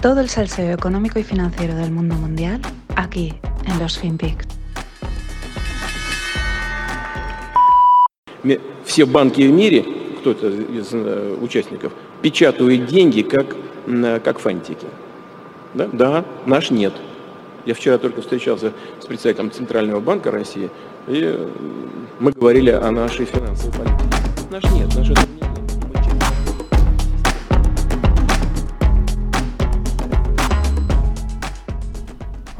Todo el salseo económico y financiero del mundo mundial aquí en los FinPix. Все банки в мире, кто-то из э, участников, печатают деньги как, м, как фантики. Да? да, наш нет. Я вчера только встречался с представителем Центрального банка России, и э, мы говорили о нашей финансовой политике. Наш нет, наш это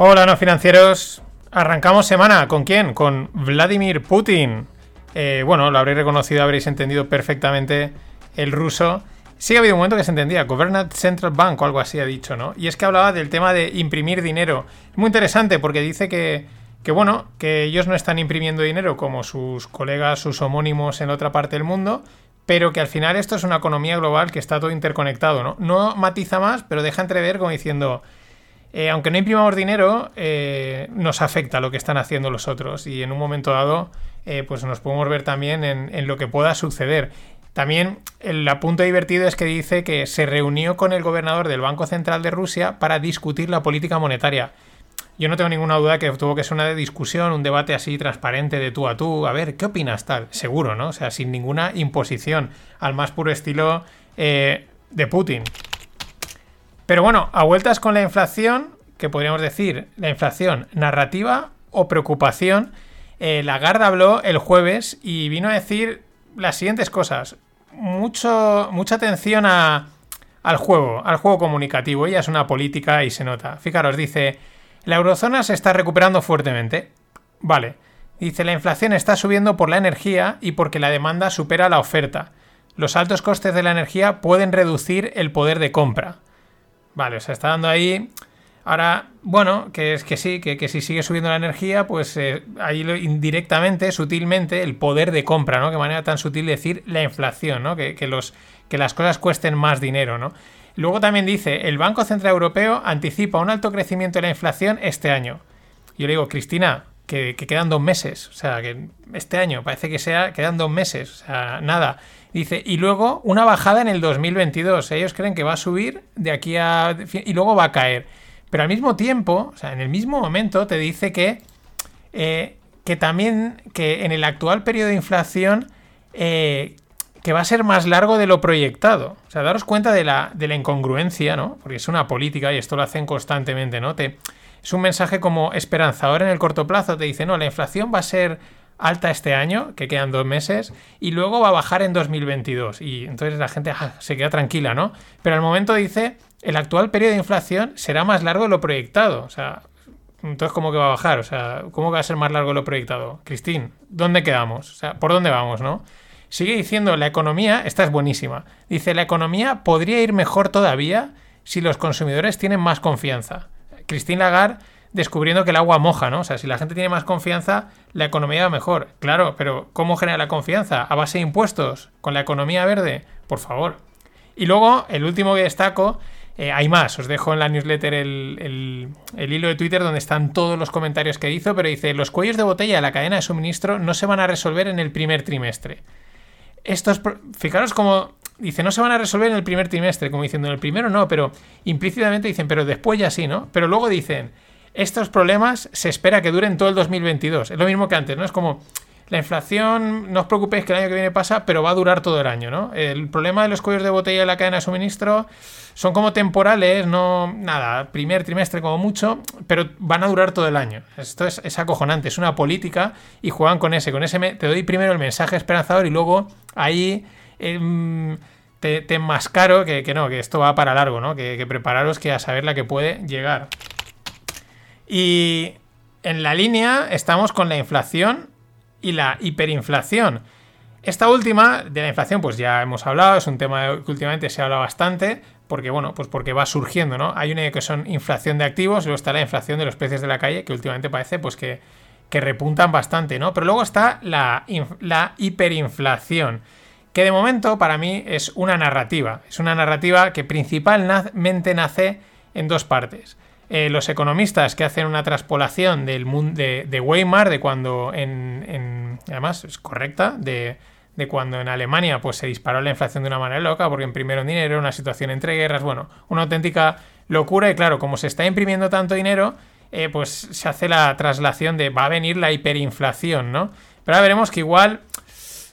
Hola, no financieros. Arrancamos semana. ¿Con quién? Con Vladimir Putin. Eh, bueno, lo habréis reconocido, habréis entendido perfectamente el ruso. Sí ha habido un momento que se entendía, Government Central Bank o algo así ha dicho, ¿no? Y es que hablaba del tema de imprimir dinero. Muy interesante porque dice que, que, bueno, que ellos no están imprimiendo dinero como sus colegas, sus homónimos en otra parte del mundo, pero que al final esto es una economía global que está todo interconectado, ¿no? No matiza más, pero deja entrever como diciendo, eh, aunque no imprimamos dinero, eh, nos afecta lo que están haciendo los otros y en un momento dado, eh, pues nos podemos ver también en, lo que pueda suceder. También el apunto divertido es que dice que se reunió con el gobernador del Banco Central de Rusia para discutir la política monetaria. Yo no tengo ninguna duda que tuvo que ser una discusión, un debate así transparente de tú a tú. A ver, ¿qué opinas tal? Seguro, ¿no? O sea, sin ninguna imposición, al más puro estilo de Putin. Pero bueno, a vueltas con la inflación, que podríamos decir la inflación narrativa o preocupación, eh, Lagarde habló el jueves y vino a decir las siguientes cosas. Mucho, mucha atención al juego, al juego comunicativo. Ella es una política y se nota. Fijaros, dice, la eurozona se está recuperando fuertemente. Vale. Dice, la inflación está subiendo por la energía y porque la demanda supera la oferta. Los altos costes de la energía pueden reducir el poder de compra. Vale, o sea, está dando ahí. Ahora, bueno, que es que sí, que, que si sigue subiendo la energía, pues eh, ahí indirectamente, sutilmente, el poder de compra, ¿no? Qué manera tan sutil de decir la inflación, ¿no? Que, que los, que las cosas cuesten más dinero, ¿no? Luego también dice, el Banco Central Europeo anticipa un alto crecimiento de la inflación este año. Yo le digo, Cristina, que, que quedan dos meses. O sea, que este año parece que sea, quedan dos meses. O sea, nada. Dice, y luego una bajada en el 2022. Ellos creen que va a subir de aquí a... y luego va a caer. Pero al mismo tiempo, o sea, en el mismo momento te dice que, eh, que también, que en el actual periodo de inflación, eh, que va a ser más largo de lo proyectado. O sea, daros cuenta de la, de la incongruencia, ¿no? Porque es una política y esto lo hacen constantemente, ¿no? Te, es un mensaje como esperanzador en el corto plazo. Te dice, no, la inflación va a ser alta este año, que quedan dos meses, y luego va a bajar en 2022. Y entonces la gente ah, se queda tranquila, ¿no? Pero al momento dice, el actual periodo de inflación será más largo de lo proyectado. O sea, entonces, ¿cómo que va a bajar? O sea, ¿cómo que va a ser más largo de lo proyectado? Cristín, ¿dónde quedamos? O sea, ¿por dónde vamos, no? Sigue diciendo, la economía, esta es buenísima. Dice, la economía podría ir mejor todavía si los consumidores tienen más confianza. Christine Lagarde descubriendo que el agua moja, ¿no? O sea, si la gente tiene más confianza, la economía va mejor. Claro, pero ¿cómo genera la confianza? ¿A base de impuestos? ¿Con la economía verde? Por favor. Y luego, el último que destaco, eh, hay más, os dejo en la newsletter el, el- hilo de Twitter donde están todos los comentarios que hizo, pero dice, los cuellos de botella de la cadena de suministro no se van a resolver en el primer trimestre. Estos, fijaros como dice, no se van a resolver en el primer trimestre, como diciendo, en el primero no, pero implícitamente dicen, pero después ya sí, ¿no? Pero luego dicen, estos problemas se espera que duren todo el 2022. Es lo mismo que antes, ¿no? Es como, la inflación, no os preocupéis que el año que viene pasa, pero va a durar todo el año, ¿no? El problema de los cuellos de botella de la cadena de suministro son como temporales, no, nada, primer trimestre como mucho, pero van a durar todo el año. Esto es, acojonante, es una política y juegan con ese, con ese te doy primero el mensaje esperanzador y luego ahí em, te, te enmascaro que, que no, que esto va para largo, ¿no? Que, que prepararos que a saber la que puede llegar. Y en la línea estamos con la inflación y la hiperinflación. Esta última, de la inflación, pues ya hemos hablado, es un tema que últimamente se habla bastante, porque bueno, pues porque va surgiendo, ¿no? Hay una que son inflación de activos, luego está la inflación de los precios de la calle, que últimamente parece pues que, que repuntan bastante, ¿no? Pero luego está la, la hiperinflación, que de momento para mí es una narrativa, es una narrativa que principalmente nace en dos partes. Eh, los economistas que hacen una traspolación del mundo de, de Weimar, de cuando en, en- además es correcta, de, de cuando en Alemania pues se disparó la inflación de una manera loca, porque imprimieron dinero, una situación entre guerras, bueno, una auténtica locura y claro, como se está imprimiendo tanto dinero, eh, pues se hace la traslación de va a venir la hiperinflación, ¿no? Pero ahora veremos que igual,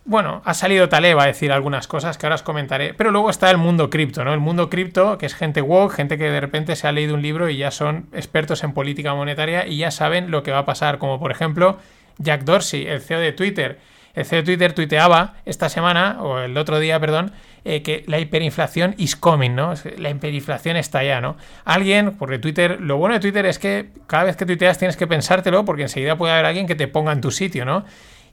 bueno, ha salido Taleb a decir algunas cosas que ahora os comentaré, pero luego está el mundo cripto, ¿no? El mundo cripto, que es gente woke, gente que de repente se ha leído un libro y ya son expertos en política monetaria y ya saben lo que va a pasar, como por ejemplo Jack Dorsey, el CEO de Twitter. El CEO de Twitter tuiteaba esta semana, o el otro día, perdón, eh, que la hiperinflación is coming, ¿no? La hiperinflación está ya, ¿no? Alguien, porque Twitter, lo bueno de Twitter es que cada vez que tuiteas tienes que pensártelo porque enseguida puede haber alguien que te ponga en tu sitio, ¿no?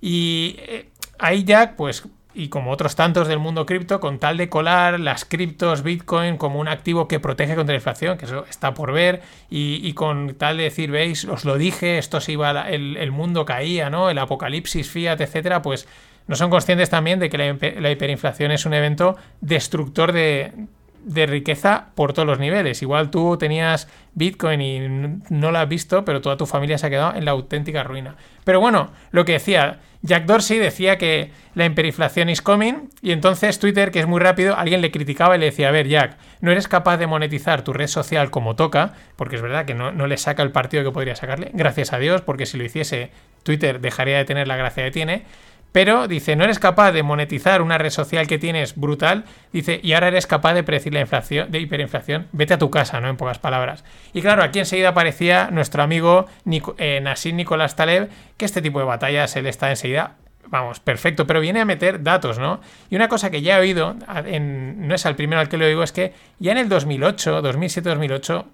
Y eh, ahí ya, pues y como otros tantos del mundo cripto, con tal de colar las criptos, Bitcoin, como un activo que protege contra la inflación, que eso está por ver, y, con tal de decir, veis, os lo dije, esto se iba, el, el mundo caía, ¿no? El apocalipsis, fiat, etcétera, pues no son conscientes también de que la, hiperinflación es un evento destructor de, riqueza por todos los niveles. Igual tú tenías Bitcoin y no lo has visto, pero toda tu familia se ha quedado en la auténtica ruina. Pero bueno, lo que decía, Jack Dorsey decía que la hiperinflación is coming y entonces Twitter, que es muy rápido, alguien le criticaba y le decía, a ver Jack, no eres capaz de monetizar tu red social como toca, porque es verdad que no, no le saca el partido que podría sacarle, gracias a Dios, porque si lo hiciese Twitter dejaría de tener la gracia que tiene. Pero dice, no eres capaz de monetizar una red social que tienes brutal, dice, y ahora eres capaz de predecir la inflación, de hiperinflación, vete a tu casa, ¿no? En pocas palabras. Y claro, aquí enseguida aparecía nuestro amigo eh, Nassim Nicolás Taleb, que este tipo de batallas él está enseguida vamos, perfecto, pero viene a meter datos, ¿no? Y una cosa que ya he oído, no es al primero al que lo digo, es que ya en el 2008, 2007-2008,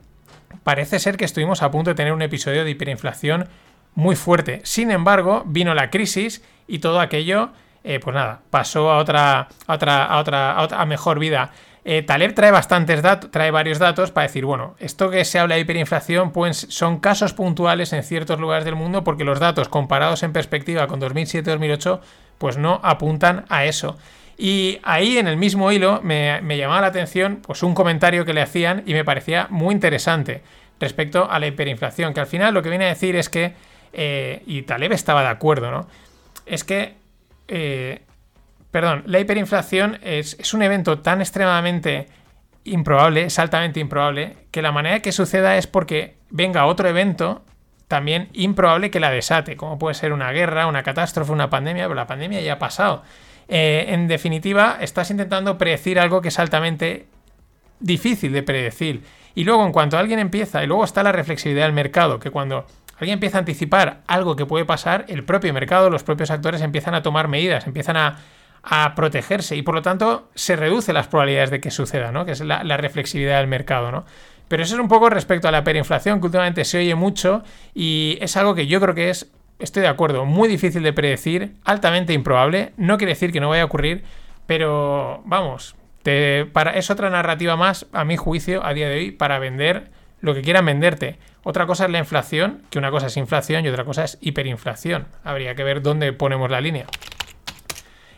parece ser que estuvimos a punto de tener un episodio de hiperinflación muy fuerte. Sin embargo, vino la crisis y todo aquello, eh, pues nada, pasó a otra, a otra, a otra, a mejor vida. Eh, Taleb trae bastantes datos, trae varios datos para decir, bueno, esto que se habla de hiperinflación pues, son casos puntuales en ciertos lugares del mundo porque los datos comparados en perspectiva con 2007-2008 pues no apuntan a eso. Y ahí en el mismo hilo me, me, llamaba la atención pues un comentario que le hacían y me parecía muy interesante respecto a la hiperinflación, que al final lo que viene a decir es que, eh, y Taleb estaba de acuerdo, ¿no? Es que, eh, perdón, la hiperinflación es, un evento tan extremadamente improbable, es altamente improbable, que la manera que suceda es porque venga otro evento también improbable que la desate, como puede ser una guerra, una catástrofe, una pandemia, pero la pandemia ya ha pasado. Eh, en definitiva, estás intentando predecir algo que es altamente difícil de predecir. Y luego, en cuanto alguien empieza, y luego está la reflexividad del mercado, que cuando alguien empieza a anticipar algo que puede pasar, el propio mercado, los propios actores empiezan a tomar medidas, empiezan a, protegerse y por lo tanto se reducen las probabilidades de que suceda, ¿no? Que es la, reflexividad del mercado, ¿no? Pero eso es un poco respecto a la perinflación, que últimamente se oye mucho y es algo que yo creo que es, estoy de acuerdo, muy difícil de predecir, altamente improbable. No quiere decir que no vaya a ocurrir, pero vamos, para, es otra narrativa más, a mi juicio, a día de hoy, para vender lo que quieran venderte. Otra cosa es la inflación, que una cosa es inflación y otra cosa es hiperinflación. Habría que ver dónde ponemos la línea.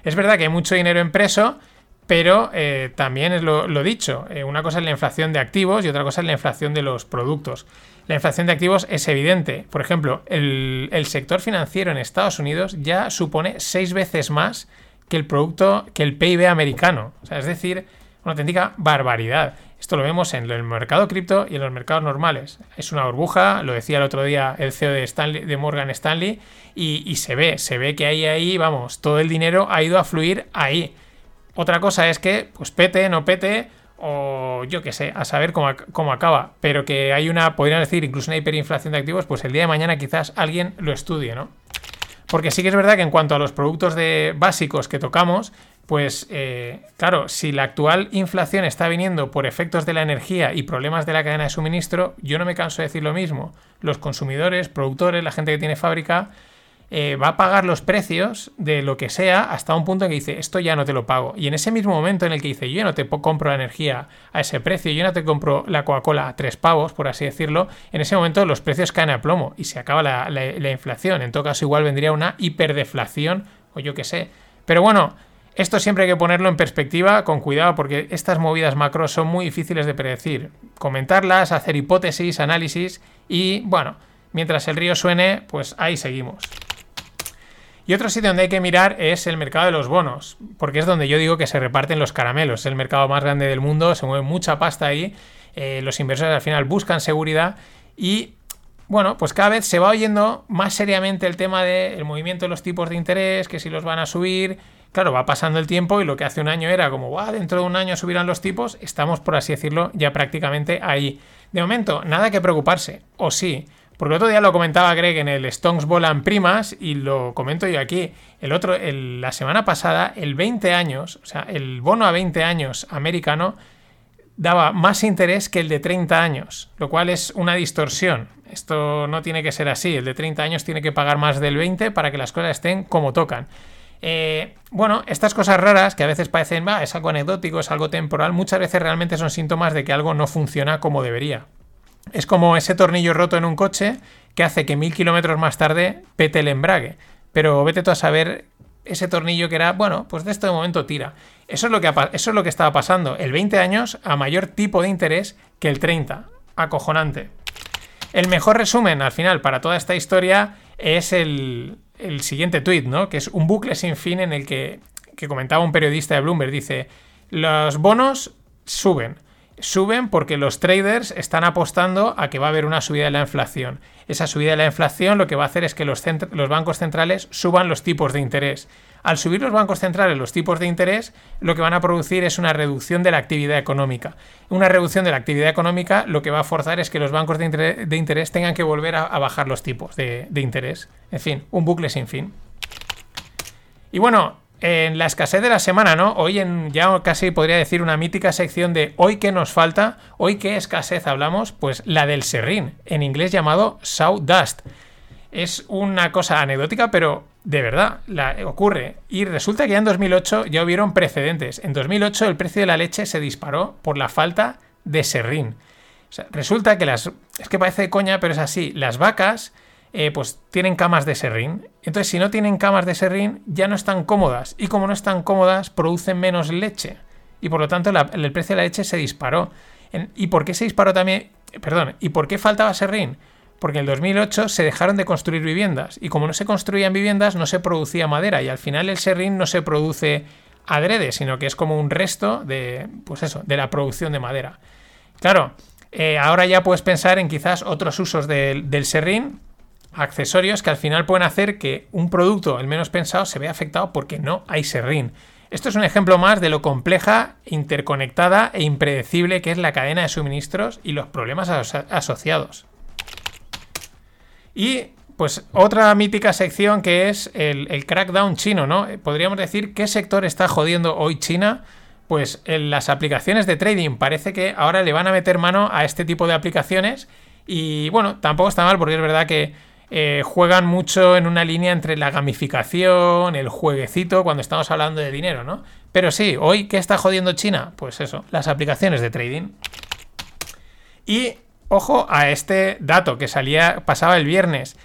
Es verdad que hay mucho dinero impreso, pero eh, también es lo, dicho. Eh, una cosa es la inflación de activos y otra cosa es la inflación de los productos. La inflación de activos es evidente. Por ejemplo, el, el sector financiero en Estados Unidos ya supone seis veces más que el producto, que el PIB americano. O sea, es decir, una auténtica barbaridad. Esto lo vemos en el mercado cripto y en los mercados normales. Es una burbuja, lo decía el otro día el CEO de, Morgan Stanley, y, se ve, se ve que ahí, ahí, vamos, todo el dinero ha ido a fluir ahí. Otra cosa es que, pues pete, no pete, o yo qué sé, a saber cómo, cómo, acaba. Pero que hay una, podrían decir, incluso una hiperinflación de activos, pues el día de mañana quizás alguien lo estudie, ¿no? Porque sí que es verdad que en cuanto a los productos de básicos que tocamos, pues eh, claro, si la actual inflación está viniendo por efectos de la energía y problemas de la cadena de suministro, yo no me canso de decir lo mismo. Los consumidores, productores, la gente que tiene fábrica, eh, va a pagar los precios de lo que sea hasta un punto en que dice, esto ya no te lo pago. Y en ese mismo momento en el que dice, yo no te compro la energía a ese precio, yo no te compro la Coca-Cola a tres pavos, por así decirlo, en ese momento los precios caen a plomo y se acaba la, la inflación. En todo caso, igual vendría una hiperdeflación o yo qué sé. Pero bueno, esto siempre hay que ponerlo en perspectiva con cuidado porque estas movidas macro son muy difíciles de predecir. Comentarlas, hacer hipótesis, análisis y bueno, mientras el río suene, pues ahí seguimos. Y otro sitio donde hay que mirar es el mercado de los bonos, porque es donde yo digo que se reparten los caramelos. Es el mercado más grande del mundo, se mueve mucha pasta ahí. eh, los inversores al final buscan seguridad y bueno, pues cada vez se va oyendo más seriamente el tema del movimiento de los tipos de interés, que si los van a subir. Claro, va pasando el tiempo y lo que hace un año era como, wow, dentro de un año subirán los tipos, estamos, por así decirlo, ya prácticamente ahí. De momento, nada que preocuparse, o sí, porque el otro día lo comentaba Greg en el Stones Volan Primas y lo comento yo aquí. El otro, la semana pasada, el 20 años, o sea, el bono a 20 años americano daba más interés que el de 30 años, lo cual es una distorsión. Esto no tiene que ser así. El de 30 años tiene que pagar más del 20 para que las cosas estén como tocan. Eh, bueno, estas cosas raras que a veces parecen, va, es algo anecdótico, es algo temporal, muchas veces realmente son síntomas de que algo no funciona como debería. Es como ese tornillo roto en un coche que hace que mil kilómetros más tarde pete el embrague. Pero vete tú a saber ese tornillo que era, bueno, pues de este momento tira. Eso es, lo que, eso es lo que estaba pasando. El 20 años a mayor tipo de interés que el 30. Acojonante. El mejor resumen al final para toda esta historia es el, siguiente tuit, ¿no? Que es un bucle sin fin en el que, que comentaba un periodista de Bloomberg. Dice, los bonos suben. Suben porque los traders están apostando a que va a haber una subida de la inflación. Esa subida de la inflación lo que va a hacer es que los, los bancos centrales suban los tipos de interés. Al subir los bancos centrales los tipos de interés, lo que van a producir es una reducción de la actividad económica. Una reducción de la actividad económica lo que va a forzar es que los bancos de interés, tengan que volver a, bajar los tipos de, interés. En fin, un bucle sin fin. Y bueno, en la escasez de la semana, ¿no? Hoy en ya casi podría decir una mítica sección de hoy qué nos falta, hoy qué escasez hablamos, pues la del serrín, en inglés llamado sawdust. Es una cosa anecdótica, pero de verdad, la, ocurre. Y resulta que ya en 2008 ya hubieron precedentes. En 2008 el precio de la leche se disparó por la falta de serrín. resulta que las... Es que parece coña, pero es así. Las vacas eh, pues tienen camas de serrín. Entonces, si no tienen camas de serrín, ya no están cómodas. Y como no están cómodas, producen menos leche. Y por lo tanto, el precio de la leche se disparó. ¿Y por qué se disparó también? Perdón, ¿y por qué faltaba serrín? Porque en el 2008 se dejaron de construir viviendas. Y como no se construían viviendas, no se producía madera. Y al final el serrín no se produce adrede, sino que es como un resto de, pues eso, de la producción de madera. Claro, eh, ahora ya puedes pensar en quizás otros usos del, del serrín, accesorios que al final pueden hacer que un producto, el menos pensado, se vea afectado porque no hay serrín. Esto es un ejemplo más de lo compleja, interconectada e impredecible que es la cadena de suministros y los problemas asociados. Y pues otra mítica sección que es el, el, crackdown chino, ¿no? Podríamos decir qué sector está jodiendo hoy China. Pues las aplicaciones de trading parece que ahora le van a meter mano a este tipo de aplicaciones. Y bueno, tampoco está mal porque es verdad que eh, juegan mucho en una línea entre la gamificación, el jueguecito, cuando estamos hablando de dinero, ¿no? Pero sí, hoy, ¿qué está jodiendo China? Pues eso, las aplicaciones de trading. Y ojo a este dato que salía, pasaba el viernes.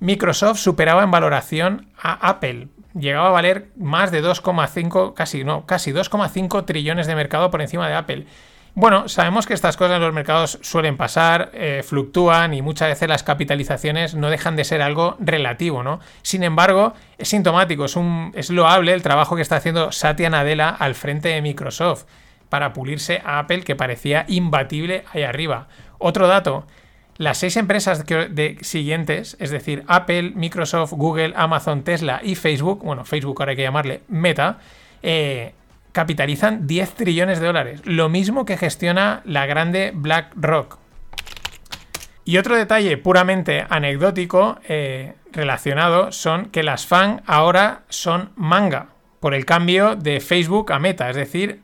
Microsoft superaba en valoración a Apple. Llegaba a valer más de 2,5, casi no, casi 2,5 trillones de mercado por encima de Apple. Bueno, sabemos que estas cosas en los mercados suelen pasar, eh, fluctúan y muchas veces las capitalizaciones no dejan de ser algo relativo, ¿no? Sin embargo, es sintomático, es, es loable el trabajo que está haciendo Satya Nadella al frente de Microsoft para pulirse a Apple que parecía imbatible ahí arriba. Otro dato, las seis empresas siguientes, es decir, Apple, Microsoft, Google, Amazon, Tesla y Facebook, bueno, Facebook ahora hay que llamarle Meta, eh, capitalizan 10 trillones de dólares, lo mismo que gestiona la grande BlackRock. Y otro detalle puramente anecdótico eh, relacionado son que las FAN ahora son manga, por el cambio de Facebook a Meta, es decir,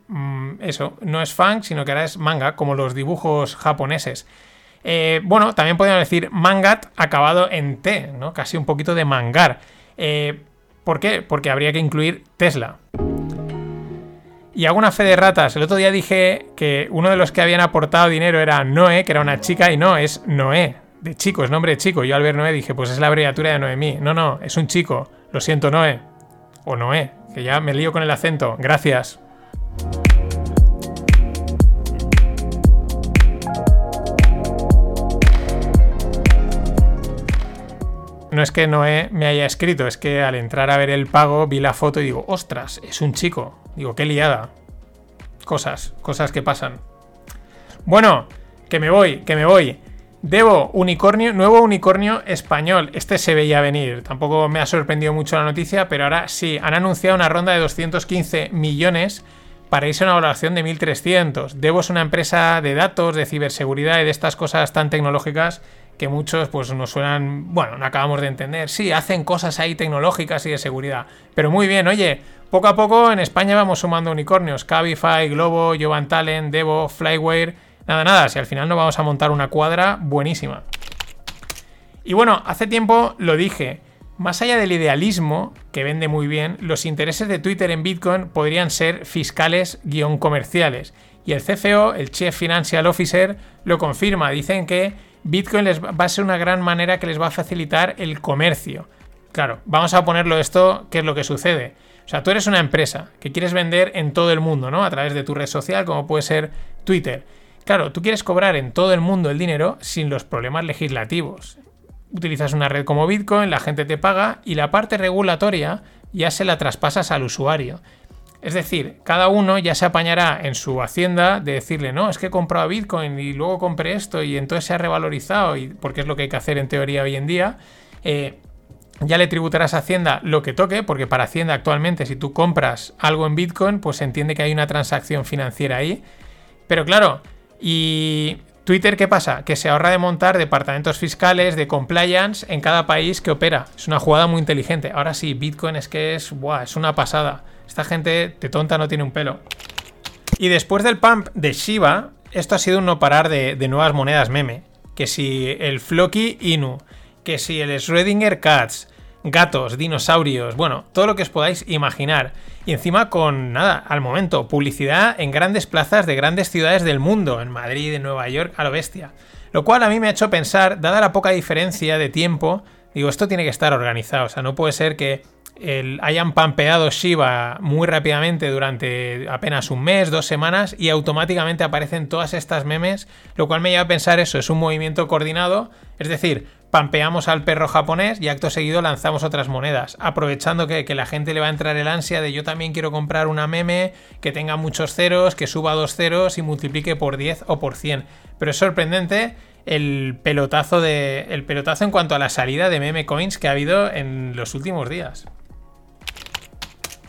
eso, no es fan, sino que ahora es manga, como los dibujos japoneses. Eh, bueno, también podemos decir mangat acabado en T, ¿no? Casi un poquito de mangar. Eh, ¿Por qué? Porque habría que incluir Tesla. Y hago una fe de ratas. El otro día dije que uno de los que habían aportado dinero era Noé, que era una chica, y no, es Noé. De chico, es nombre de chico. Yo al ver Noé dije, pues es la abreviatura de Noemí. No, no, es un chico. Lo siento, Noé. O Noé, que ya me lío con el acento. Gracias. No es que Noé me haya escrito, es que al entrar a ver el pago vi la foto y digo, ostras, es un chico. Digo, qué liada. Cosas, cosas que pasan. Bueno, que me voy, que me voy. Debo, unicornio, nuevo unicornio español. Este se veía venir. Tampoco me ha sorprendido mucho la noticia, pero ahora sí, han anunciado una ronda de 215 millones para irse a una valoración de 1.300. Debo es una empresa de datos, de ciberseguridad y de estas cosas tan tecnológicas que muchos pues nos suenan, bueno, no acabamos de entender. Sí, hacen cosas ahí tecnológicas y de seguridad. Pero muy bien, oye, poco a poco en España vamos sumando unicornios. Cabify, Globo, Jovan Talent, Devo, Flyware. Nada, nada, si al final no vamos a montar una cuadra buenísima. Y bueno, hace tiempo lo dije. Más allá del idealismo, que vende muy bien, los intereses de Twitter en Bitcoin podrían ser fiscales-comerciales. Y el CFO, el Chief Financial Officer, lo confirma. Dicen que Bitcoin les va a ser una gran manera que les va a facilitar el comercio. Claro, vamos a ponerlo esto, ¿qué es lo que sucede? O sea, tú eres una empresa que quieres vender en todo el mundo, ¿no? A través de tu red social, como puede ser Twitter. Claro, tú quieres cobrar en todo el mundo el dinero sin los problemas legislativos utilizas una red como Bitcoin, la gente te paga y la parte regulatoria ya se la traspasas al usuario. Es decir, cada uno ya se apañará en su hacienda de decirle, no, es que he comprado Bitcoin y luego compré esto y entonces se ha revalorizado, y, porque es lo que hay que hacer en teoría hoy en día. Eh, ya le tributarás a Hacienda lo que toque, porque para Hacienda actualmente si tú compras algo en Bitcoin, pues se entiende que hay una transacción financiera ahí. Pero claro, y Twitter, ¿qué pasa? Que se ahorra de montar departamentos fiscales, de compliance en cada país que opera. Es una jugada muy inteligente. Ahora sí, Bitcoin es que es, buah, es una pasada. Esta gente de tonta no tiene un pelo. Y después del pump de Shiba, esto ha sido un no parar de, nuevas monedas meme. Que si el Floki Inu, que si el Schrödinger Cats, gatos, dinosaurios, bueno, todo lo que os podáis imaginar. Y encima con nada, al momento, publicidad en grandes plazas de grandes ciudades del mundo, en Madrid, en Nueva York, a lo bestia. Lo cual a mí me ha hecho pensar, dada la poca diferencia de tiempo, digo, esto tiene que estar organizado. O sea, no puede ser que hayan pampeado Shiba muy rápidamente durante apenas un mes, dos semanas y automáticamente aparecen todas estas memes, lo cual me lleva a pensar eso, es un movimiento coordinado, es decir, pampeamos al perro japonés y acto seguido lanzamos otras monedas, aprovechando que, que, la gente le va a entrar el ansia de yo también quiero comprar una meme que tenga muchos ceros, que suba dos ceros y multiplique por 10 o por 100. Pero es sorprendente el pelotazo, de, el pelotazo en cuanto a la salida de meme coins que ha habido en los últimos días.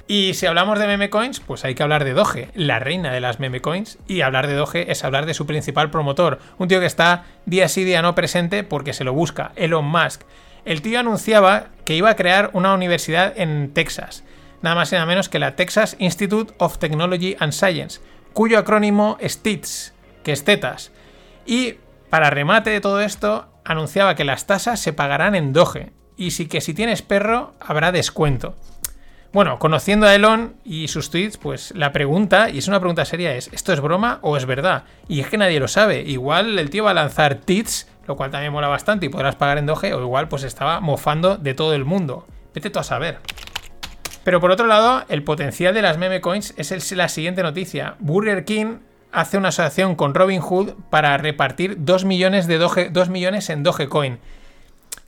Y si hablamos de meme coins, pues hay que hablar de Doge, la reina de las meme coins. Y hablar de Doge es hablar de su principal promotor, un tío que está día sí día no presente porque se lo busca, Elon Musk. El tío anunciaba que iba a crear una universidad en Texas, nada más y nada menos que la Texas Institute of Technology and Science, cuyo acrónimo es TITS, que es tetas. Y para remate de todo esto, anunciaba que las tasas se pagarán en Doge, y sí que si tienes perro habrá descuento. Bueno, conociendo a Elon y sus tweets, pues la pregunta, y es una pregunta seria, es, ¿esto es broma o es verdad? Y es que nadie lo sabe. Igual el tío va a lanzar tweets, lo cual también mola bastante y podrás pagar en Doge, o igual pues estaba mofando de todo el mundo. Vete tú a saber. Pero por otro lado, el potencial de las meme coins es la siguiente noticia. Burger King hace una asociación con Robinhood para repartir 2 millones, de Doge, 2 millones en Dogecoin.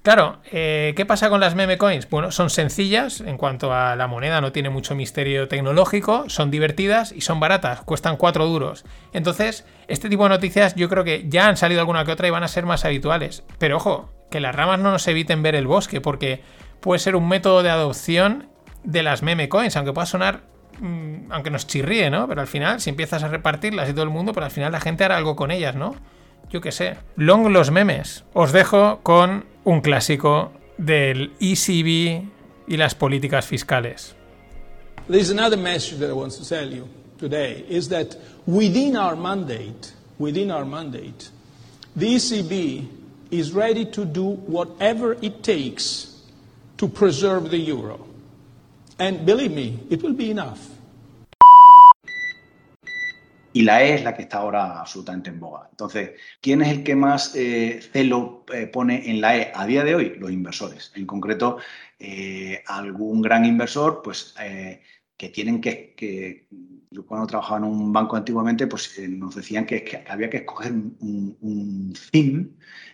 Claro, eh, ¿qué pasa con las meme coins? Bueno, son sencillas en cuanto a la moneda, no tiene mucho misterio tecnológico, son divertidas y son baratas, cuestan 4 duros. Entonces, este tipo de noticias yo creo que ya han salido alguna que otra y van a ser más habituales. Pero ojo, que las ramas no nos eviten ver el bosque, porque puede ser un método de adopción de las meme coins, aunque pueda sonar mm, aunque nos chirríe, ¿no? Pero al final, si empiezas a repartirlas y todo el mundo, pero pues al final la gente hará algo con ellas, ¿no? Yo qué sé. Long los memes. Os dejo con un clásico del ECB y las políticas fiscales. There's another message that I want to tell you today is that within our mandate, within our mandate, the ECB is ready to do whatever it takes to preserve the euro. And believe me, it will be enough. Y la E es la que está ahora absolutamente en boga. Entonces, ¿quién es el que más eh, celo eh, pone en la E a día de hoy? Los inversores. En concreto, eh, algún gran inversor, pues que tienen que, yo cuando trabajaba en un banco antiguamente, pues nos decían que, había que escoger un, un,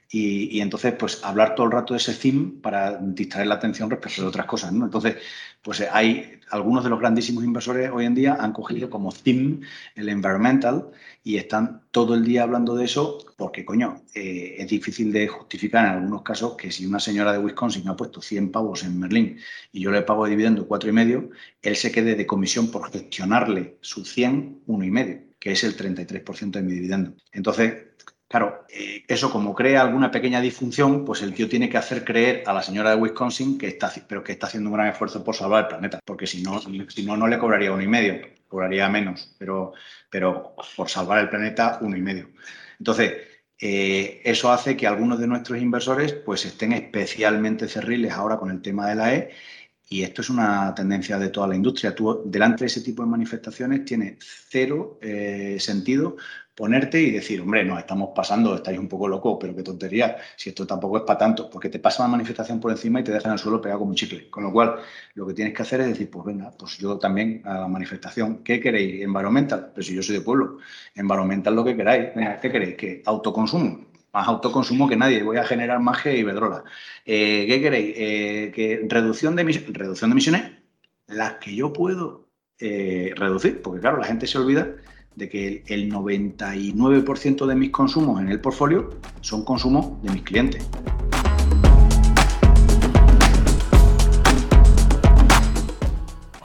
y, entonces pues hablar todo el rato de ese theme para distraer la atención respecto de otras cosas. ¿no? Entonces, pues hay algunos de los grandísimos inversores hoy en día han cogido como theme el environmental y están todo el día hablando de eso porque, coño, eh, es difícil de justificar en algunos casos que si una señora de Wisconsin ha puesto 100 pavos en Merlín y yo le pago dividendo cuatro y medio, él se quede de comisión por gestionarle su 100, uno y medio, que es el 33% de mi dividendo. Entonces, Claro, eh, eso como crea alguna pequeña disfunción, pues el tío tiene que hacer creer a la señora de Wisconsin que está, pero que está haciendo un gran esfuerzo por salvar el planeta, porque si no, si no, no le cobraría uno y medio, cobraría menos, pero, pero por salvar el planeta, uno y medio. Entonces, eh, eso hace que algunos de nuestros inversores pues estén especialmente cerriles ahora con el tema de la E y esto es una tendencia de toda la industria. Tú, delante de ese tipo de manifestaciones, tiene cero eh, sentido ponerte y decir, hombre, no, estamos pasando, estáis un poco locos, pero qué tontería, si esto tampoco es para tanto, porque te pasa la manifestación por encima y te dejan el suelo pegado como un chicle. Con lo cual, lo que tienes que hacer es decir, pues venga, pues yo también a la manifestación, ¿qué queréis? Environmental, pero si yo soy de pueblo, environmental lo que queráis, ¿qué queréis? Que autoconsumo, más autoconsumo que nadie, voy a generar más que Iberdrola. Eh, ¿Qué queréis? Eh, que reducción de, emisiones, reducción de emisiones, las que yo puedo eh, reducir, porque claro, la gente se olvida de que el 99% de mis consumos en el portfolio son consumos de mis clientes.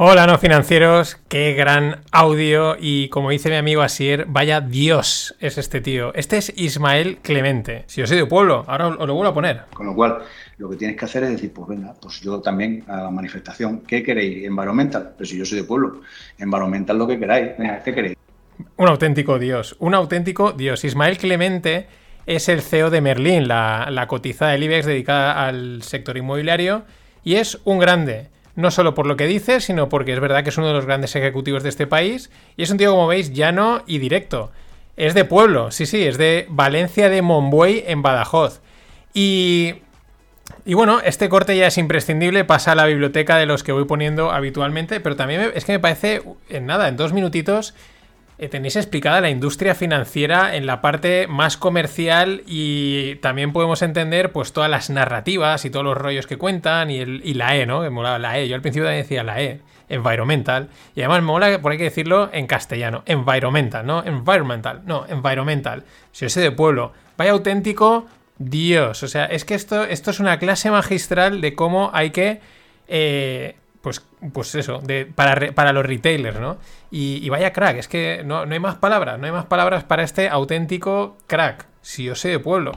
Hola no financieros, qué gran audio y como dice mi amigo Asier, vaya Dios es este tío. Este es Ismael Clemente. Si yo soy de pueblo, ahora os lo vuelvo a poner. Con lo cual, lo que tienes que hacer es decir, pues venga, pues yo también a la manifestación, ¿qué queréis? Environmental, pero si yo soy de pueblo, environmental lo que queráis, ¿qué queréis? Un auténtico Dios, un auténtico Dios. Ismael Clemente es el CEO de Merlin, la, la cotizada del IBEX dedicada al sector inmobiliario y es un grande no solo por lo que dice, sino porque es verdad que es uno de los grandes ejecutivos de este país y es un tío, como veis, llano y directo. Es de pueblo, sí, sí, es de Valencia de Monbuey en Badajoz. Y, y bueno, este corte ya es imprescindible, pasa a la biblioteca de los que voy poniendo habitualmente, pero también es que me parece, en nada, en dos minutitos, tenéis explicada la industria financiera en la parte más comercial y también podemos entender pues todas las narrativas y todos los rollos que cuentan y, el, y la E, ¿no? Que molaba la E. Yo al principio decía la E, environmental. Y además me mola, por hay que decirlo en castellano, environmental, ¿no? Environmental, no, environmental. Si yo soy de pueblo, vaya auténtico Dios. O sea, es que esto, esto es una clase magistral de cómo hay que... Eh, pues, pues eso, de, para, para los retailers, ¿no? Y, vaya crack, es que no, hay más palabras, no hay más palabras para este auténtico crack, si yo sé de pueblo.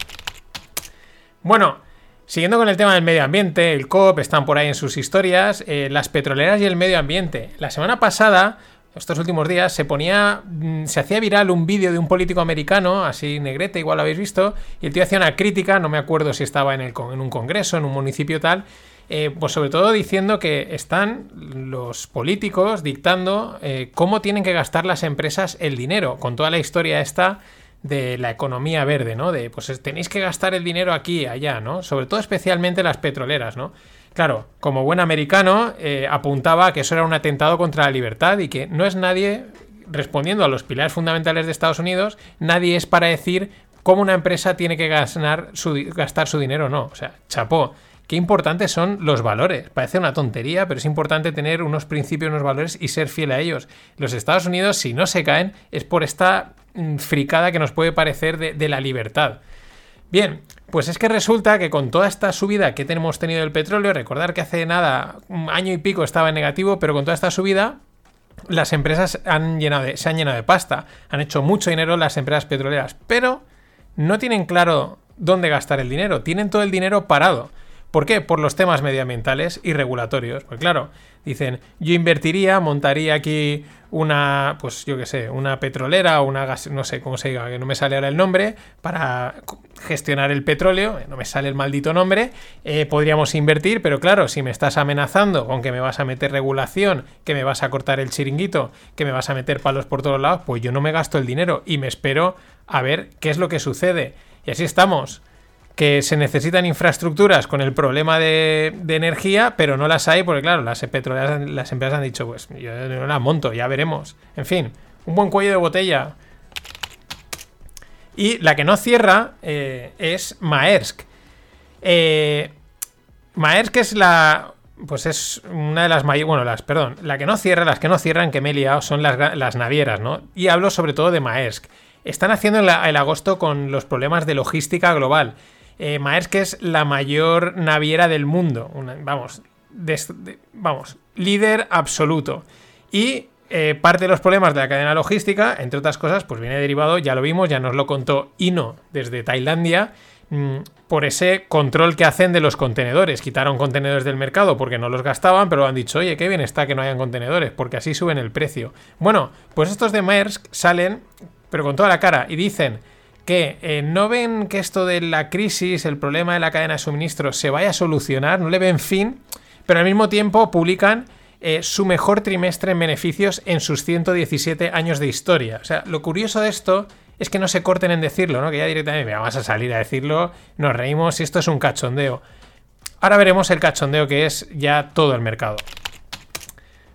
Bueno, siguiendo con el tema del medio ambiente, el COP, están por ahí en sus historias, eh, las petroleras y el medio ambiente. La semana pasada, estos últimos días, se ponía, mm, se hacía viral un vídeo de un político americano, así negrete, igual lo habéis visto, y el tío hacía una crítica, no me acuerdo si estaba en, el, en un congreso, en un municipio tal, eh, pues sobre todo diciendo que están los políticos dictando eh, cómo tienen que gastar las empresas el dinero, con toda la historia esta de la economía verde, ¿no? De pues tenéis que gastar el dinero aquí, allá, ¿no? Sobre todo especialmente las petroleras, ¿no? Claro, como buen americano, eh, apuntaba que eso era un atentado contra la libertad y que no es nadie, respondiendo a los pilares fundamentales de Estados Unidos, nadie es para decir cómo una empresa tiene que gastar su, gastar su dinero no. O sea, chapó qué importantes son los valores. Parece una tontería, pero es importante tener unos principios, unos valores y ser fiel a ellos. Los Estados Unidos, si no se caen, es por esta mm, fricada que nos puede parecer de, la libertad. Bien, pues es que resulta que con toda esta subida que tenemos tenido del petróleo, recordar que hace nada, un año y pico estaba en negativo, pero con toda esta subida, las empresas se han llenado de pasta, han hecho mucho dinero las empresas petroleras, pero no tienen claro dónde gastar el dinero, tienen todo el dinero parado. ¿Por qué? Por los temas medioambientales y regulatorios. Pues claro, dicen, yo invertiría, montaría aquí una, pues yo qué sé, una petrolera o una gas, no sé cómo se diga, que no me sale ahora el nombre, para gestionar el petróleo, no me sale el maldito nombre, eh, podríamos invertir, pero claro, si me estás amenazando con que me vas a meter regulación, que me vas a cortar el chiringuito, que me vas a meter palos por todos lados, pues yo no me gasto el dinero y me espero a ver qué es lo que sucede. Y así estamos que se necesitan infraestructuras con el problema de, energía, pero no las hay porque, claro, las petroleras, las empresas han dicho, pues yo no las monto, ya veremos. En fin, un buen cuello de botella. Y la que no cierra eh, es Maersk. Eh, Maersk es la. Pues es una de las mayores. Bueno, las, perdón. La que no cierra, las que no cierran, que me he liado, son las, las navieras, ¿no? Y hablo sobre todo de Maersk. Están haciendo el, el agosto con los problemas de logística global. Eh, Maersk es la mayor naviera del mundo. Vamos, vamos, líder absoluto. Y eh, parte de los problemas de la cadena logística, entre otras cosas, pues viene derivado, ya lo vimos, ya nos lo contó Ino desde Tailandia, mm, por ese control que hacen de los contenedores. Quitaron contenedores del mercado porque no los gastaban, pero han dicho, oye, qué bien está que no hayan contenedores, porque así suben el precio. Bueno, pues estos de Maersk salen, pero con toda la cara, y dicen que eh, no ven que esto de la crisis, el problema de la cadena de suministro se vaya a solucionar, no le ven fin, pero al mismo tiempo publican eh, su mejor trimestre en beneficios en sus 117 años de historia. O sea, lo curioso de esto es que no se corten en decirlo, ¿no? Que ya directamente "Venga, vamos a salir a decirlo, nos reímos y esto es un cachondeo. Ahora veremos el cachondeo que es ya todo el mercado.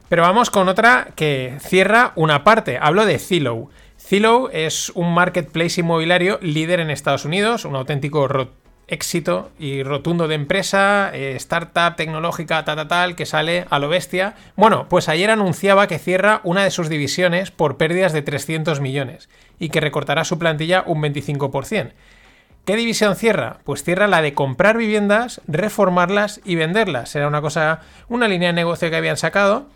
Pero vamos con otra que cierra una parte. Hablo de Zillow. Zillow es un marketplace inmobiliario líder en Estados Unidos, un auténtico éxito y rotundo de empresa, eh, startup tecnológica, tal, que sale a lo bestia. Bueno, pues ayer anunciaba que cierra una de sus divisiones por pérdidas de 300 millones y que recortará su plantilla un 25%. ¿Qué división cierra? Pues cierra la de comprar viviendas, reformarlas y venderlas. Era una cosa, una línea de negocio que habían sacado.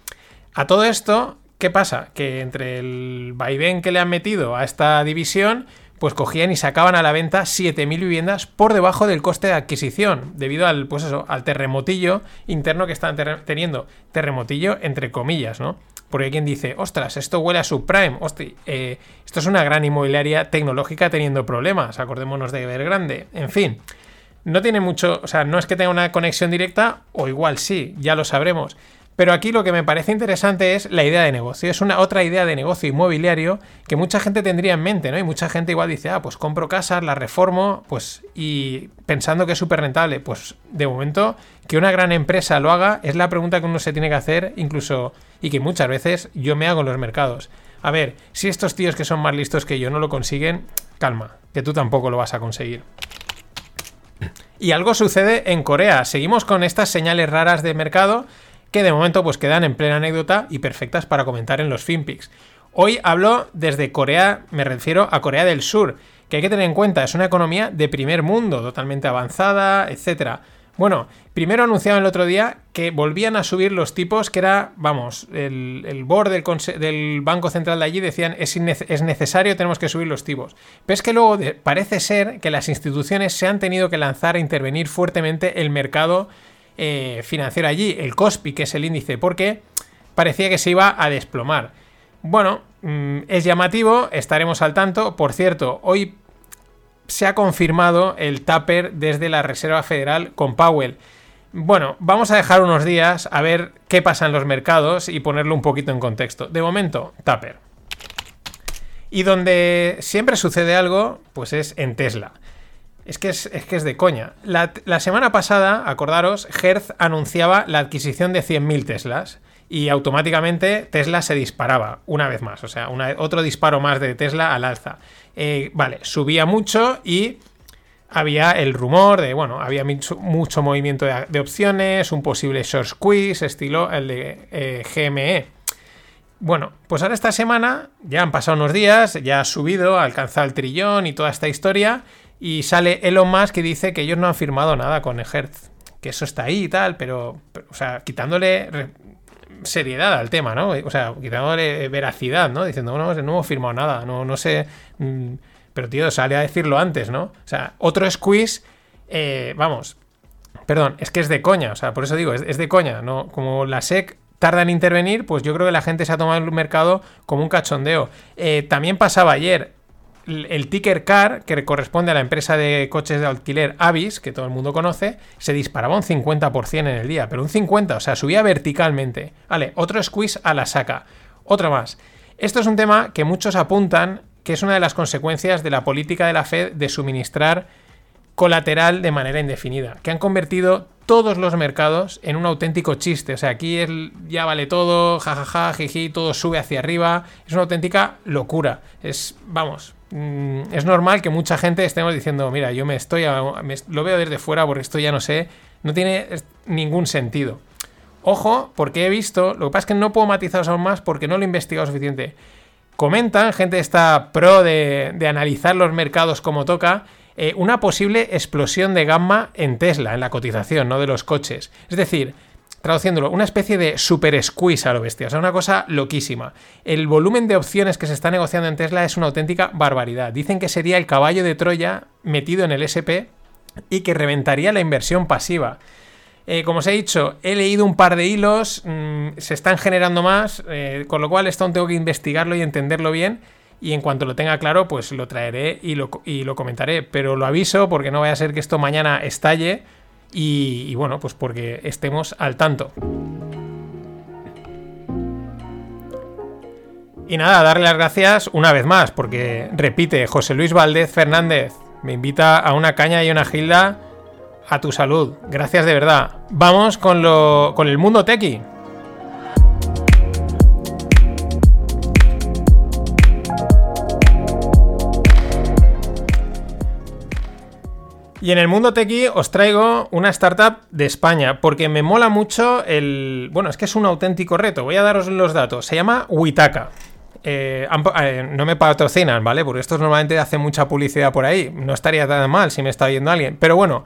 A todo esto, ¿qué pasa? Que entre el vaivén que le han metido a esta división, pues cogían y sacaban a la venta 7.000 viviendas por debajo del coste de adquisición, debido al, pues eso, al terremotillo interno que están teniendo. Terremotillo entre comillas, ¿no? Porque hay quien dice, ostras, esto huele a subprime, hostia, eh, esto es una gran inmobiliaria tecnológica teniendo problemas, acordémonos de Evergrande, en fin. No tiene mucho, o sea, no es que tenga una conexión directa, o igual sí, ya lo sabremos. Pero aquí lo que me parece interesante es la idea de negocio. Es una otra idea de negocio inmobiliario que mucha gente tendría en mente, ¿no? Y mucha gente igual dice, ah, pues compro casas, las reformo, pues, y pensando que es súper rentable. Pues de momento, que una gran empresa lo haga es la pregunta que uno se tiene que hacer, incluso, y que muchas veces yo me hago en los mercados. A ver, si estos tíos que son más listos que yo no lo consiguen, calma, que tú tampoco lo vas a conseguir. Y algo sucede en Corea. Seguimos con estas señales raras de mercado que de momento pues quedan en plena anécdota y perfectas para comentar en los FinPix. Hoy hablo desde Corea, me refiero a Corea del Sur, que hay que tener en cuenta, es una economía de primer mundo, totalmente avanzada, etcétera. Bueno, primero anunciaban el otro día que volvían a subir los tipos, que era, vamos, el, el board del, del Banco Central de allí decían es, es necesario, tenemos que subir los tipos. Pero es que luego parece ser que las instituciones se han tenido que lanzar a intervenir fuertemente el mercado eh, financiero allí, el COSPI, que es el índice, porque parecía que se iba a desplomar. Bueno, mm, es llamativo, estaremos al tanto. Por cierto, hoy se ha confirmado el tupper desde la Reserva Federal con Powell. Bueno, vamos a dejar unos días a ver qué pasa en los mercados y ponerlo un poquito en contexto. De momento, tupper. Y donde siempre sucede algo, pues es en Tesla. Es que es, es que es de coña. La, semana pasada, acordaros, Hertz anunciaba la adquisición de 100.000 Teslas y automáticamente Tesla se disparaba una vez más. O sea, una- otro disparo más de Tesla al alza. Eh, vale, subía mucho y había el rumor de, bueno, había mucho, mucho movimiento de, de opciones, un posible short squeeze, estilo el de eh, GME. Bueno, pues ahora esta semana ya han pasado unos días, ya ha subido, ha alcanzado el trillón y toda esta historia. Y sale Elon Musk que dice que ellos no han firmado nada con Hertz. Que eso está ahí y tal, pero, o sea, quitándole seriedad al tema, ¿no? O sea, quitándole veracidad, ¿no? Diciendo, no, no hemos firmado nada, no, no sé. mm, Pero tío, sale a decirlo antes, ¿no? O sea, otro squeeze, eh, vamos, Perdón, es que es de coña, o sea, por eso digo, es, es de coña, ¿no? Como la SEC tarda en intervenir, pues yo creo que la gente se ha tomado el mercado como un cachondeo. Eh, también pasaba ayer el, ticker car, que corresponde a la empresa de coches de alquiler Avis, que todo el mundo conoce, se disparaba un 50% en el día, pero un 50%, o sea, subía verticalmente. Vale, otro squeeze a la saca. Otro más. Esto es un tema que muchos apuntan que es una de las consecuencias de la política de la Fed de suministrar colateral de manera indefinida, que han convertido todos los mercados en un auténtico chiste. O sea, aquí ya vale todo, jajaja, jiji, todo sube hacia arriba. Es una auténtica locura. Es, vamos, mm, es normal que mucha gente estemos diciendo, mira, yo me estoy, lo veo desde fuera porque esto ya no sé, no tiene ningún sentido. Ojo, porque he visto, lo que pasa es que no puedo matizaros aún más porque no lo he investigado suficiente. Comentan, gente está pro de, analizar los mercados como toca, eh, una posible explosión de gamma en Tesla, en la cotización, ¿no? De los coches. Es decir, traduciéndolo, una especie de super squeeze a lo bestia, o sea, una cosa loquísima. El volumen de opciones que se está negociando en Tesla es una auténtica barbaridad. Dicen que sería el caballo de Troya metido en el SP y que reventaría la inversión pasiva. Eh, como os he dicho, he leído un par de hilos, mm, se están generando más, eh, con lo cual esto tengo que investigarlo y entenderlo bien. Y en cuanto lo tenga claro, pues lo traeré y lo, y lo comentaré. Pero lo aviso porque no vaya a ser que esto mañana estalle y, bueno, pues porque estemos al tanto. Y nada, darle las gracias una vez más, porque repite, José Luis Valdez Fernández me invita a una caña y una gilda a tu salud. Gracias de verdad. Vamos con, lo, con el mundo tequi. Y en el mundo tequi os traigo una startup de España, porque me mola mucho el... Bueno, es que es un auténtico reto, voy a daros los datos. Se llama Witaka. Eh, eh, no me patrocinan, ¿vale? Porque estos normalmente hacen mucha publicidad por ahí. No estaría tan mal si me está viendo alguien. Pero bueno,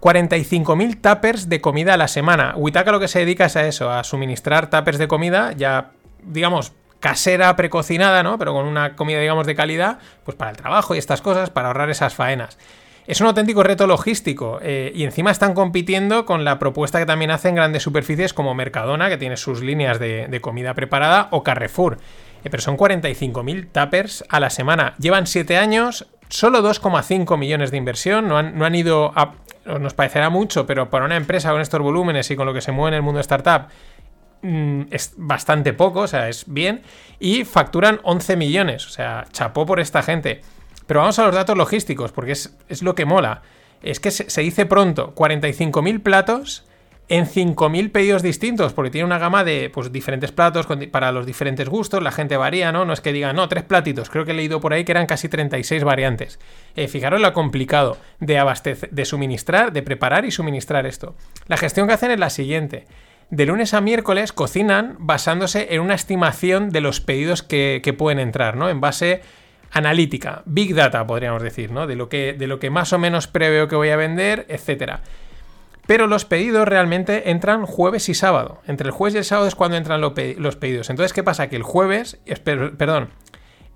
45.000 tuppers de comida a la semana. Witaka lo que se dedica es a eso, a suministrar tuppers de comida ya, digamos, casera, precocinada, ¿no? Pero con una comida, digamos, de calidad, pues para el trabajo y estas cosas, para ahorrar esas faenas. Es un auténtico reto logístico eh, y encima están compitiendo con la propuesta que también hacen grandes superficies como Mercadona, que tiene sus líneas de, comida preparada, o Carrefour. Eh, pero son 45.000 tuppers a la semana. Llevan 7 años, solo 2,5 millones de inversión, no han, ido a... Nos parecerá mucho, pero para una empresa con estos volúmenes y con lo que se mueve en el mundo startup, mm, es bastante poco, o sea, es bien. Y facturan 11 millones, o sea, chapó por esta gente. Pero vamos a los datos logísticos, porque es, lo que mola. Es que se, dice pronto, 45.000 platos en 5.000 pedidos distintos, porque tiene una gama de pues, diferentes platos para los diferentes gustos, la gente varía, ¿no? No es que diga, no, tres platitos, creo que he leído por ahí que eran casi 36 variantes. Eh, fijaros lo complicado de abastecer, de suministrar, de preparar y suministrar esto. La gestión que hacen es la siguiente. De lunes a miércoles cocinan basándose en una estimación de los pedidos que, que pueden entrar, ¿no? En base analítica, big data podríamos decir, ¿no? De lo que, de lo que más o menos preveo que voy a vender, etcétera. Pero los pedidos realmente entran jueves y sábado. Entre el jueves y el sábado es cuando entran los pedidos. Entonces, ¿qué pasa? Que el jueves, perdón,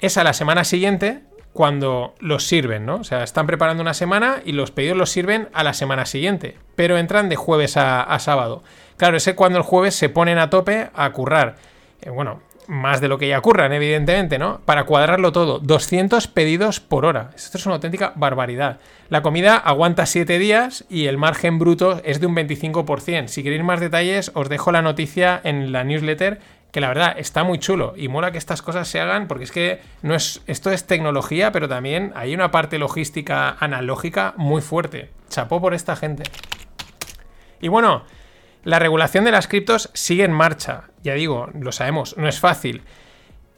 es a la semana siguiente cuando los sirven, ¿no? O sea, están preparando una semana y los pedidos los sirven a la semana siguiente, pero entran de jueves a, a sábado. Claro, es cuando el jueves se ponen a tope a currar. Eh, bueno, más de lo que ya ocurran, evidentemente, ¿no? Para cuadrarlo todo, 200 pedidos por hora. Esto es una auténtica barbaridad. La comida aguanta 7 días y el margen bruto es de un 25%. Si queréis más detalles, os dejo la noticia en la newsletter, que la verdad está muy chulo y mola que estas cosas se hagan porque es que no es, esto es tecnología, pero también hay una parte logística analógica muy fuerte. Chapó por esta gente. Y bueno, la regulación de las criptos sigue en marcha. Ya digo, lo sabemos, no es fácil.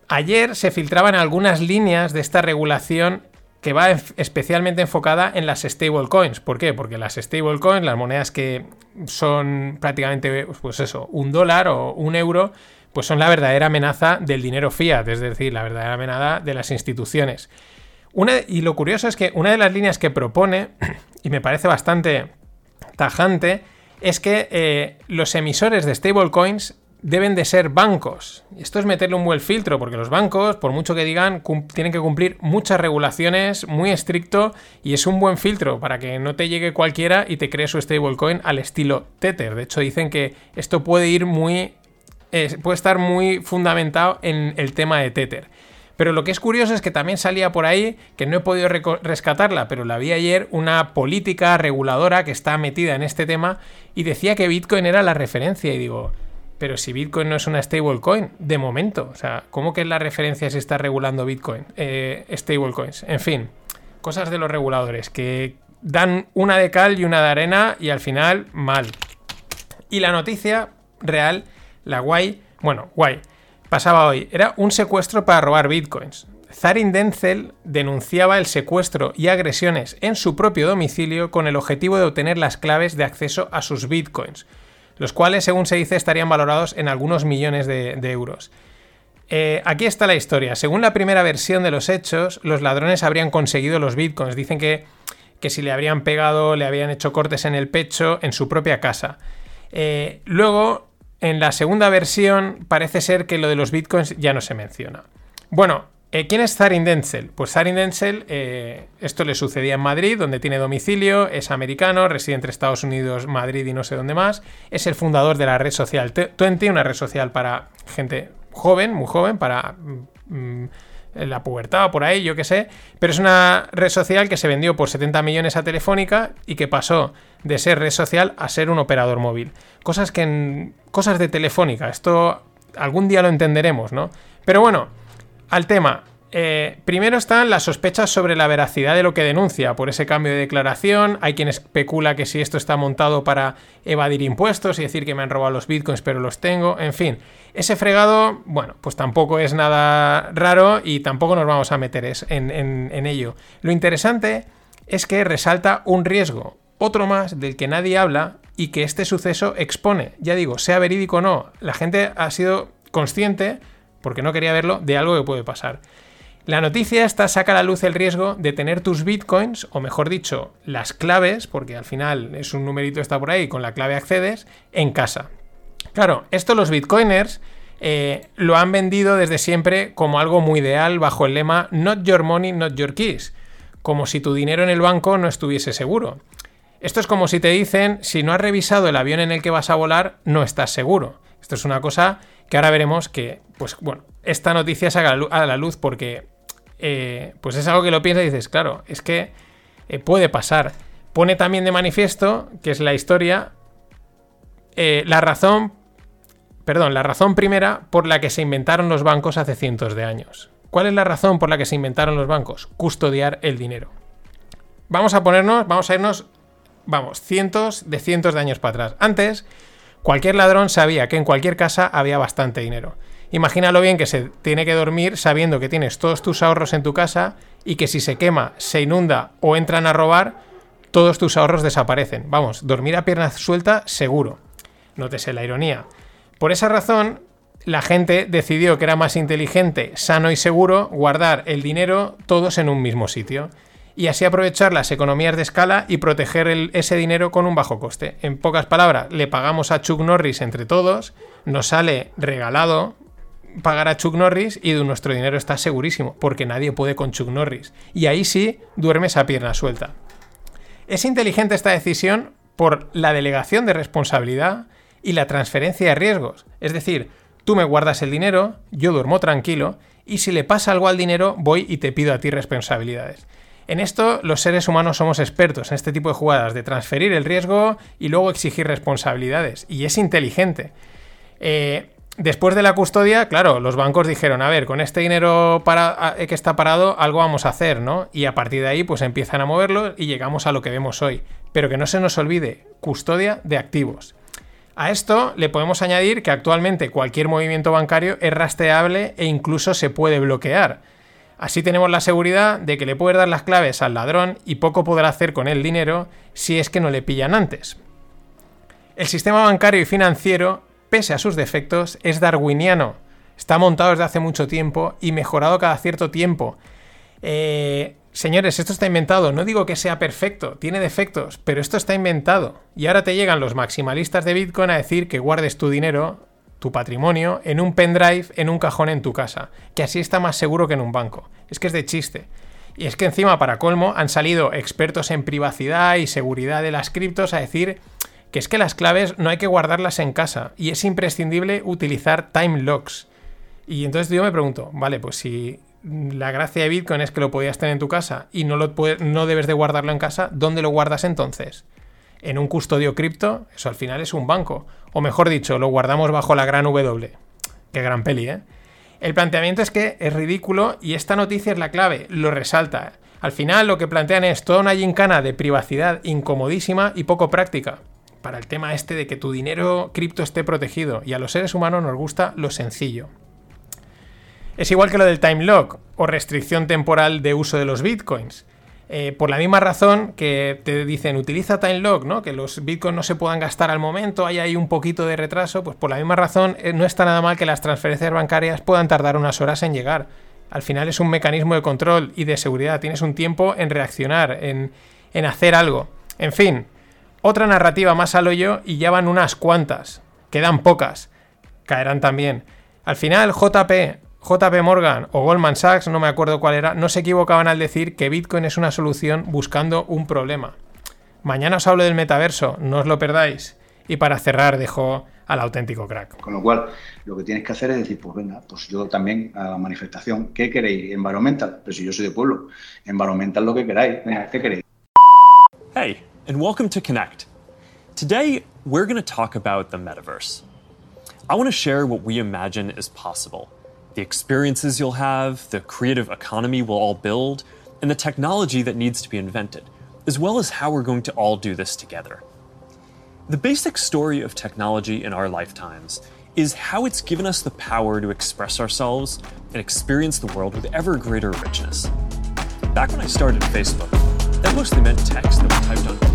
Ayer se filtraban algunas líneas de esta regulación que va especialmente enfocada en las stablecoins. ¿Por qué? Porque las stablecoins, las monedas que son prácticamente, pues eso, un dólar o un euro, pues son la verdadera amenaza del dinero fiat, es decir, la verdadera amenaza de las instituciones. Una, y lo curioso es que una de las líneas que propone, y me parece bastante tajante, es que eh, los emisores de stablecoins deben de ser bancos. Esto es meterle un buen filtro, porque los bancos, por mucho que digan, tienen que cumplir muchas regulaciones, muy estricto, y es un buen filtro para que no te llegue cualquiera y te cree su stablecoin al estilo Tether. De hecho, dicen que esto puede ir muy. puede estar muy fundamentado en el tema de Tether. Pero lo que es curioso es que también salía por ahí, que no he podido rescatarla, pero la vi ayer, una política reguladora que está metida en este tema y decía que Bitcoin era la referencia. Y digo, pero si Bitcoin no es una stablecoin, de momento, o sea, ¿cómo que es la referencia si está regulando Bitcoin? Eh, stablecoins, en fin, cosas de los reguladores que dan una de cal y una de arena y al final mal. Y la noticia real, la guay, bueno, guay, pasaba hoy. Era un secuestro para robar bitcoins. Zarin Denzel denunciaba el secuestro y agresiones en su propio domicilio con el objetivo de obtener las claves de acceso a sus bitcoins, los cuales, según se dice, estarían valorados en algunos millones de, euros. Eh, aquí está la historia. Según la primera versión de los hechos, los ladrones habrían conseguido los bitcoins. Dicen que, que si le habrían pegado, le habían hecho cortes en el pecho en su propia casa. Eh, luego, en la segunda versión, parece ser que lo de los bitcoins ya no se menciona. Bueno, eh, ¿quién es Zarin Denzel? Pues Zarin Denzel, eh, esto le sucedía en Madrid, donde tiene domicilio, es americano, reside entre Estados Unidos, Madrid y no sé dónde más. Es el fundador de la red social Twenty, una red social para gente joven, muy joven, para mm, mm, la pubertad o por ahí, yo qué sé. Pero es una red social que se vendió por 70 millones a Telefónica y que pasó de ser red social a ser un operador móvil. Cosas que en, cosas de Telefónica, esto algún día lo entenderemos, ¿no? Pero bueno, al tema. Eh, primero están las sospechas sobre la veracidad de lo que denuncia por ese cambio de declaración. Hay quien especula que si esto está montado para evadir impuestos y decir que me han robado los bitcoins pero los tengo. En fin, ese fregado, bueno, pues tampoco es nada raro y tampoco nos vamos a meter en, en ello. Lo interesante es que resalta un riesgo, otro más del que nadie habla y que este suceso expone. Ya digo, sea verídico o no, la gente ha sido consciente porque no quería verlo, de algo que puede pasar. La noticia esta saca a la luz el riesgo de tener tus bitcoins, o mejor dicho, las claves, porque al final es un numerito está por ahí, con la clave accedes, en casa. Claro, esto los bitcoiners eh, lo han vendido desde siempre como algo muy ideal bajo el lema Not your money, not your keys, como si tu dinero en el banco no estuviese seguro. Esto es como si te dicen, si no has revisado el avión en el que vas a volar, no estás seguro. Esto es una cosa que ahora veremos que, pues bueno, esta noticia saca a la luz porque, eh, pues es algo que lo piensas y dices, claro, es que eh, puede pasar. Pone también de manifiesto, que es la historia, eh, la razón, perdón, la razón primera por la que se inventaron los bancos hace cientos de años. ¿Cuál es la razón por la que se inventaron los bancos? Custodiar el dinero. Vamos a ponernos, vamos a irnos, vamos, cientos de cientos de años para atrás. Antes, Cualquier ladrón sabía que en cualquier casa había bastante dinero. Imagínalo bien que se tiene que dormir sabiendo que tienes todos tus ahorros en tu casa y que si se quema, se inunda o entran a robar, todos tus ahorros desaparecen. Vamos, dormir a pierna suelta seguro. Nótese la ironía. Por esa razón, la gente decidió que era más inteligente, sano y seguro guardar el dinero todos en un mismo sitio y así aprovechar las economías de escala y proteger ese dinero con un bajo coste. En pocas palabras, le pagamos a Chuck Norris entre todos, nos sale regalado pagar a Chuck Norris y nuestro dinero está segurísimo, porque nadie puede con Chuck Norris. Y ahí sí duermes a pierna suelta. Es inteligente esta decisión por la delegación de responsabilidad y la transferencia de riesgos. Es decir, tú me guardas el dinero, yo duermo tranquilo, y si le pasa algo al dinero, voy y te pido a ti responsabilidades. En esto los seres humanos somos expertos en este tipo de jugadas, de transferir el riesgo y luego exigir responsabilidades. Y es inteligente. Eh, después de la custodia, claro, los bancos dijeron, a ver, con este dinero para, que está parado, algo vamos a hacer, ¿no? Y a partir de ahí, pues empiezan a moverlo y llegamos a lo que vemos hoy. Pero que no se nos olvide, custodia de activos. A esto le podemos añadir que actualmente cualquier movimiento bancario es rastreable e incluso se puede bloquear. Así tenemos la seguridad de que le puedes dar las claves al ladrón y poco podrá hacer con el dinero si es que no le pillan antes. El sistema bancario y financiero, pese a sus defectos, es darwiniano. Está montado desde hace mucho tiempo y mejorado cada cierto tiempo. Eh, señores, esto está inventado. No digo que sea perfecto, tiene defectos, pero esto está inventado. Y ahora te llegan los maximalistas de Bitcoin a decir que guardes tu dinero tu patrimonio en un pendrive en un cajón en tu casa, que así está más seguro que en un banco. Es que es de chiste. Y es que encima, para colmo, han salido expertos en privacidad y seguridad de las criptos a decir que es que las claves no hay que guardarlas en casa y es imprescindible utilizar time locks. Y entonces yo me pregunto, vale, pues si la gracia de Bitcoin es que lo podías tener en tu casa y no, lo no debes de guardarlo en casa, ¿dónde lo guardas entonces? en un custodio cripto, eso al final es un banco. O mejor dicho, lo guardamos bajo la gran W. Qué gran peli, ¿eh? El planteamiento es que es ridículo y esta noticia es la clave, lo resalta. Al final lo que plantean es toda una gincana de privacidad incomodísima y poco práctica. Para el tema este de que tu dinero cripto esté protegido y a los seres humanos nos gusta lo sencillo. Es igual que lo del time lock o restricción temporal de uso de los bitcoins. Eh, por la misma razón que te dicen utiliza time lock, ¿no? Que los bitcoins no se puedan gastar al momento, hay ahí un poquito de retraso, pues por la misma razón eh, no está nada mal que las transferencias bancarias puedan tardar unas horas en llegar. Al final es un mecanismo de control y de seguridad, tienes un tiempo en reaccionar, en, en hacer algo. En fin, otra narrativa más al hoyo y ya van unas cuantas. Quedan pocas. Caerán también. Al final, JP, JP Morgan o Goldman Sachs, no me acuerdo cuál era, no se equivocaban al decir que Bitcoin es una solución buscando un problema. Mañana os hablo del metaverso, no os lo perdáis. Y para cerrar, dejo al auténtico crack. Con lo cual, lo que tienes que hacer es decir, pues venga, pues yo también a la manifestación, ¿qué queréis? Environmental, pero si yo soy de pueblo, environmental lo que queráis, venga, ¿qué queréis? Hey, and welcome to Connect. Today, we're going to talk about the metaverse. I want to share what we imagine is possible the experiences you'll have, the creative economy we'll all build, and the technology that needs to be invented, as well as how we're going to all do this together. The basic story of technology in our lifetimes is how it's given us the power to express ourselves and experience the world with ever greater richness. Back when I started Facebook, that mostly meant text that we typed on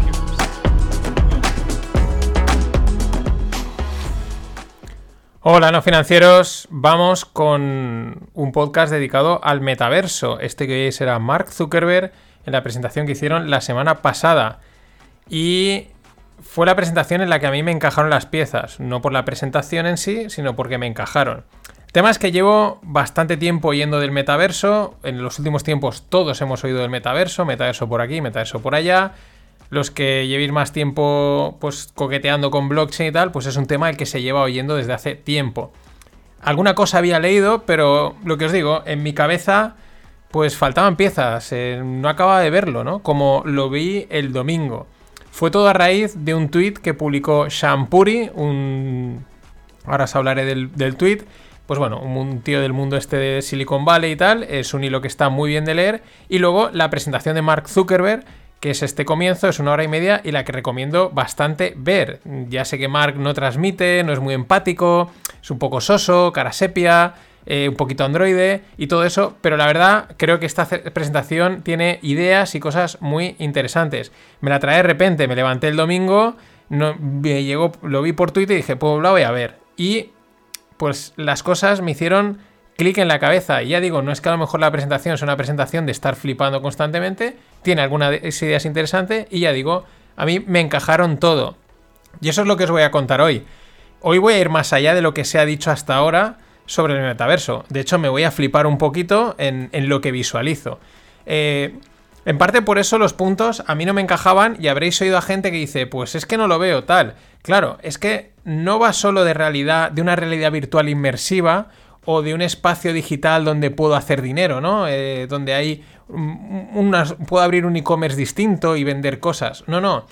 Hola, no financieros. Vamos con un podcast dedicado al metaverso. Este que hoy será Mark Zuckerberg en la presentación que hicieron la semana pasada. Y fue la presentación en la que a mí me encajaron las piezas. No por la presentación en sí, sino porque me encajaron. El tema es que llevo bastante tiempo oyendo del metaverso. En los últimos tiempos todos hemos oído del metaverso. Metaverso por aquí, metaverso por allá. Los que llevéis más tiempo pues coqueteando con blockchain y tal, pues es un tema el que se lleva oyendo desde hace tiempo. Alguna cosa había leído, pero lo que os digo, en mi cabeza pues faltaban piezas, eh, no acababa de verlo, ¿no? Como lo vi el domingo. Fue todo a raíz de un tweet que publicó Shampuri, un... Ahora os hablaré del, del tweet. Pues bueno, un tío del mundo este de Silicon Valley y tal. Es un hilo que está muy bien de leer. Y luego la presentación de Mark Zuckerberg, que es este comienzo, es una hora y media y la que recomiendo bastante ver. Ya sé que Mark no transmite, no es muy empático, es un poco soso, cara sepia, eh, un poquito androide y todo eso, pero la verdad creo que esta presentación tiene ideas y cosas muy interesantes. Me la trae de repente, me levanté el domingo, no, me llegó, lo vi por Twitter y dije, pues la voy a ver. Y pues las cosas me hicieron clic en la cabeza. Y ya digo, no es que a lo mejor la presentación es una presentación de estar flipando constantemente, tiene algunas ideas interesantes y ya digo, a mí me encajaron todo. Y eso es lo que os voy a contar hoy. Hoy voy a ir más allá de lo que se ha dicho hasta ahora sobre el metaverso. De hecho, me voy a flipar un poquito en, en lo que visualizo. Eh, en parte por eso los puntos a mí no me encajaban y habréis oído a gente que dice, pues es que no lo veo tal. Claro, es que no va solo de realidad, de una realidad virtual inmersiva o de un espacio digital donde puedo hacer dinero, ¿no? Eh, donde hay unas, puedo abrir un e-commerce distinto y vender cosas. No, no.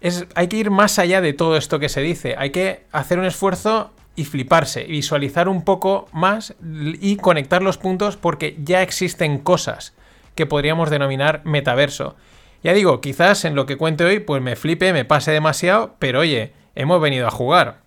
Es, hay que ir más allá de todo esto que se dice. Hay que hacer un esfuerzo y fliparse, visualizar un poco más y conectar los puntos porque ya existen cosas que podríamos denominar metaverso. Ya digo, quizás en lo que cuente hoy pues me flipe, me pase demasiado, pero oye, hemos venido a jugar.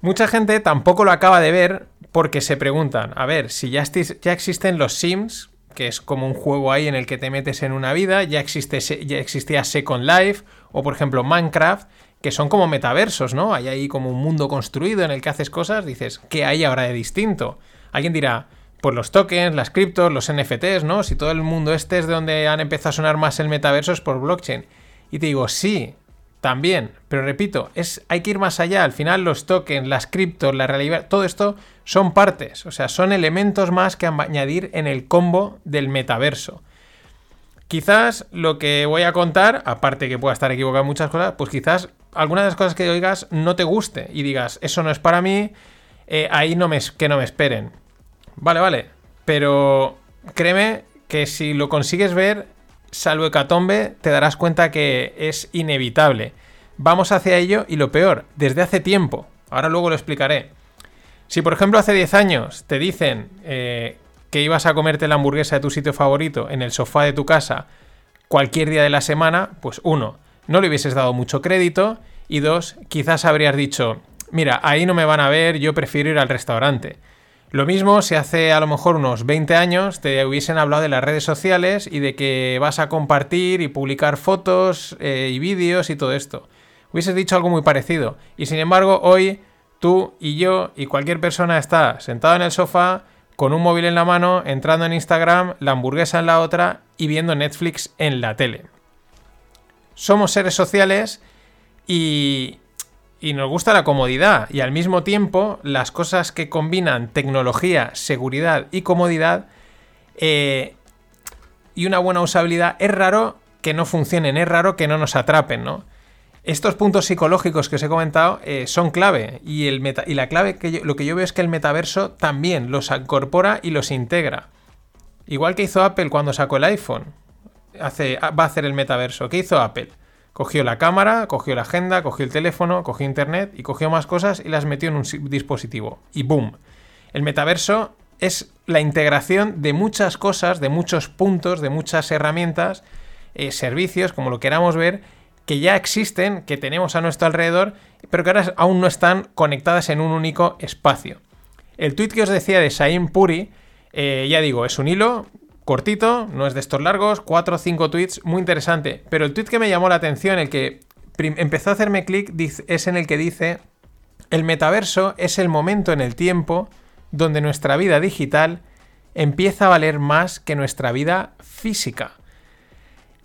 Mucha gente tampoco lo acaba de ver porque se preguntan, a ver, si ya, existen los Sims, que es como un juego ahí en el que te metes en una vida, ya, ya existía Second Life, o por ejemplo Minecraft, que son como metaversos, ¿no? Hay ahí como un mundo construido en el que haces cosas, dices, ¿qué hay ahora de distinto? Alguien dirá, pues los tokens, las criptos, los NFTs, ¿no? Si todo el mundo este es de donde han empezado a sonar más el metaverso es por blockchain. Y te digo, sí, también, pero repito, es, hay que ir más allá. Al final los tokens, las criptos, la realidad, todo esto son partes, o sea, son elementos más que añadir en el combo del metaverso. Quizás lo que voy a contar, aparte que pueda estar equivocado en muchas cosas, pues quizás alguna de las cosas que oigas no te guste y digas, eso no es para mí, eh, ahí no me, que no me esperen. Vale, vale, pero créeme que si lo consigues ver, salvo hecatombe, te darás cuenta que es inevitable. Vamos hacia ello y lo peor, desde hace tiempo. Ahora luego lo explicaré. Si por ejemplo hace 10 años te dicen eh, que ibas a comerte la hamburguesa de tu sitio favorito en el sofá de tu casa cualquier día de la semana, pues uno, no le hubieses dado mucho crédito y dos, quizás habrías dicho, mira, ahí no me van a ver, yo prefiero ir al restaurante. Lo mismo si hace a lo mejor unos 20 años te hubiesen hablado de las redes sociales y de que vas a compartir y publicar fotos eh, y vídeos y todo esto. Hubieses dicho algo muy parecido. Y sin embargo, hoy tú y yo y cualquier persona está sentado en el sofá con un móvil en la mano, entrando en Instagram, la hamburguesa en la otra y viendo Netflix en la tele. Somos seres sociales y, y nos gusta la comodidad y al mismo tiempo las cosas que combinan tecnología, seguridad y comodidad eh, y una buena usabilidad es raro que no funcionen, es raro que no nos atrapen, ¿no? Estos puntos psicológicos que os he comentado eh, son clave y, el y la clave que lo que yo veo es que el metaverso también los incorpora y los integra. Igual que hizo Apple cuando sacó el iPhone, hace, va a hacer el metaverso. ¿Qué hizo Apple? Cogió la cámara, cogió la agenda, cogió el teléfono, cogió internet y cogió más cosas y las metió en un dispositivo. Y boom. El metaverso es la integración de muchas cosas, de muchos puntos, de muchas herramientas, eh, servicios, como lo queramos ver, que ya existen, que tenemos a nuestro alrededor, pero que ahora aún no están conectadas en un único espacio. El tweet que os decía de Shaim Puri, eh, ya digo, es un hilo cortito, no es de estos largos, 4 o 5 tweets, muy interesante. Pero el tweet que me llamó la atención, el que empezó a hacerme clic, es en el que dice, el metaverso es el momento en el tiempo donde nuestra vida digital empieza a valer más que nuestra vida física.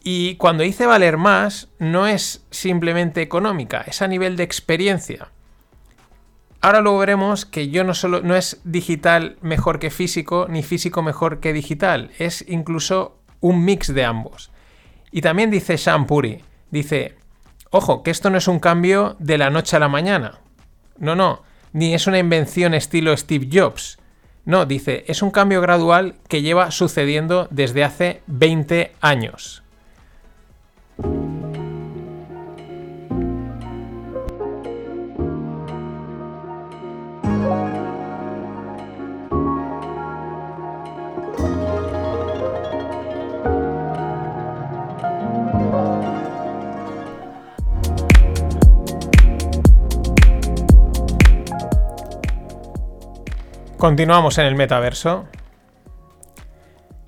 Y cuando dice valer más, no es simplemente económica, es a nivel de experiencia. Ahora luego veremos que yo no solo no es digital mejor que físico, ni físico mejor que digital, es incluso un mix de ambos. Y también dice Shampuri, dice, ojo, que esto no es un cambio de la noche a la mañana. No, no, ni es una invención estilo Steve Jobs. No, dice, es un cambio gradual que lleva sucediendo desde hace 20 años. Continuamos en el metaverso.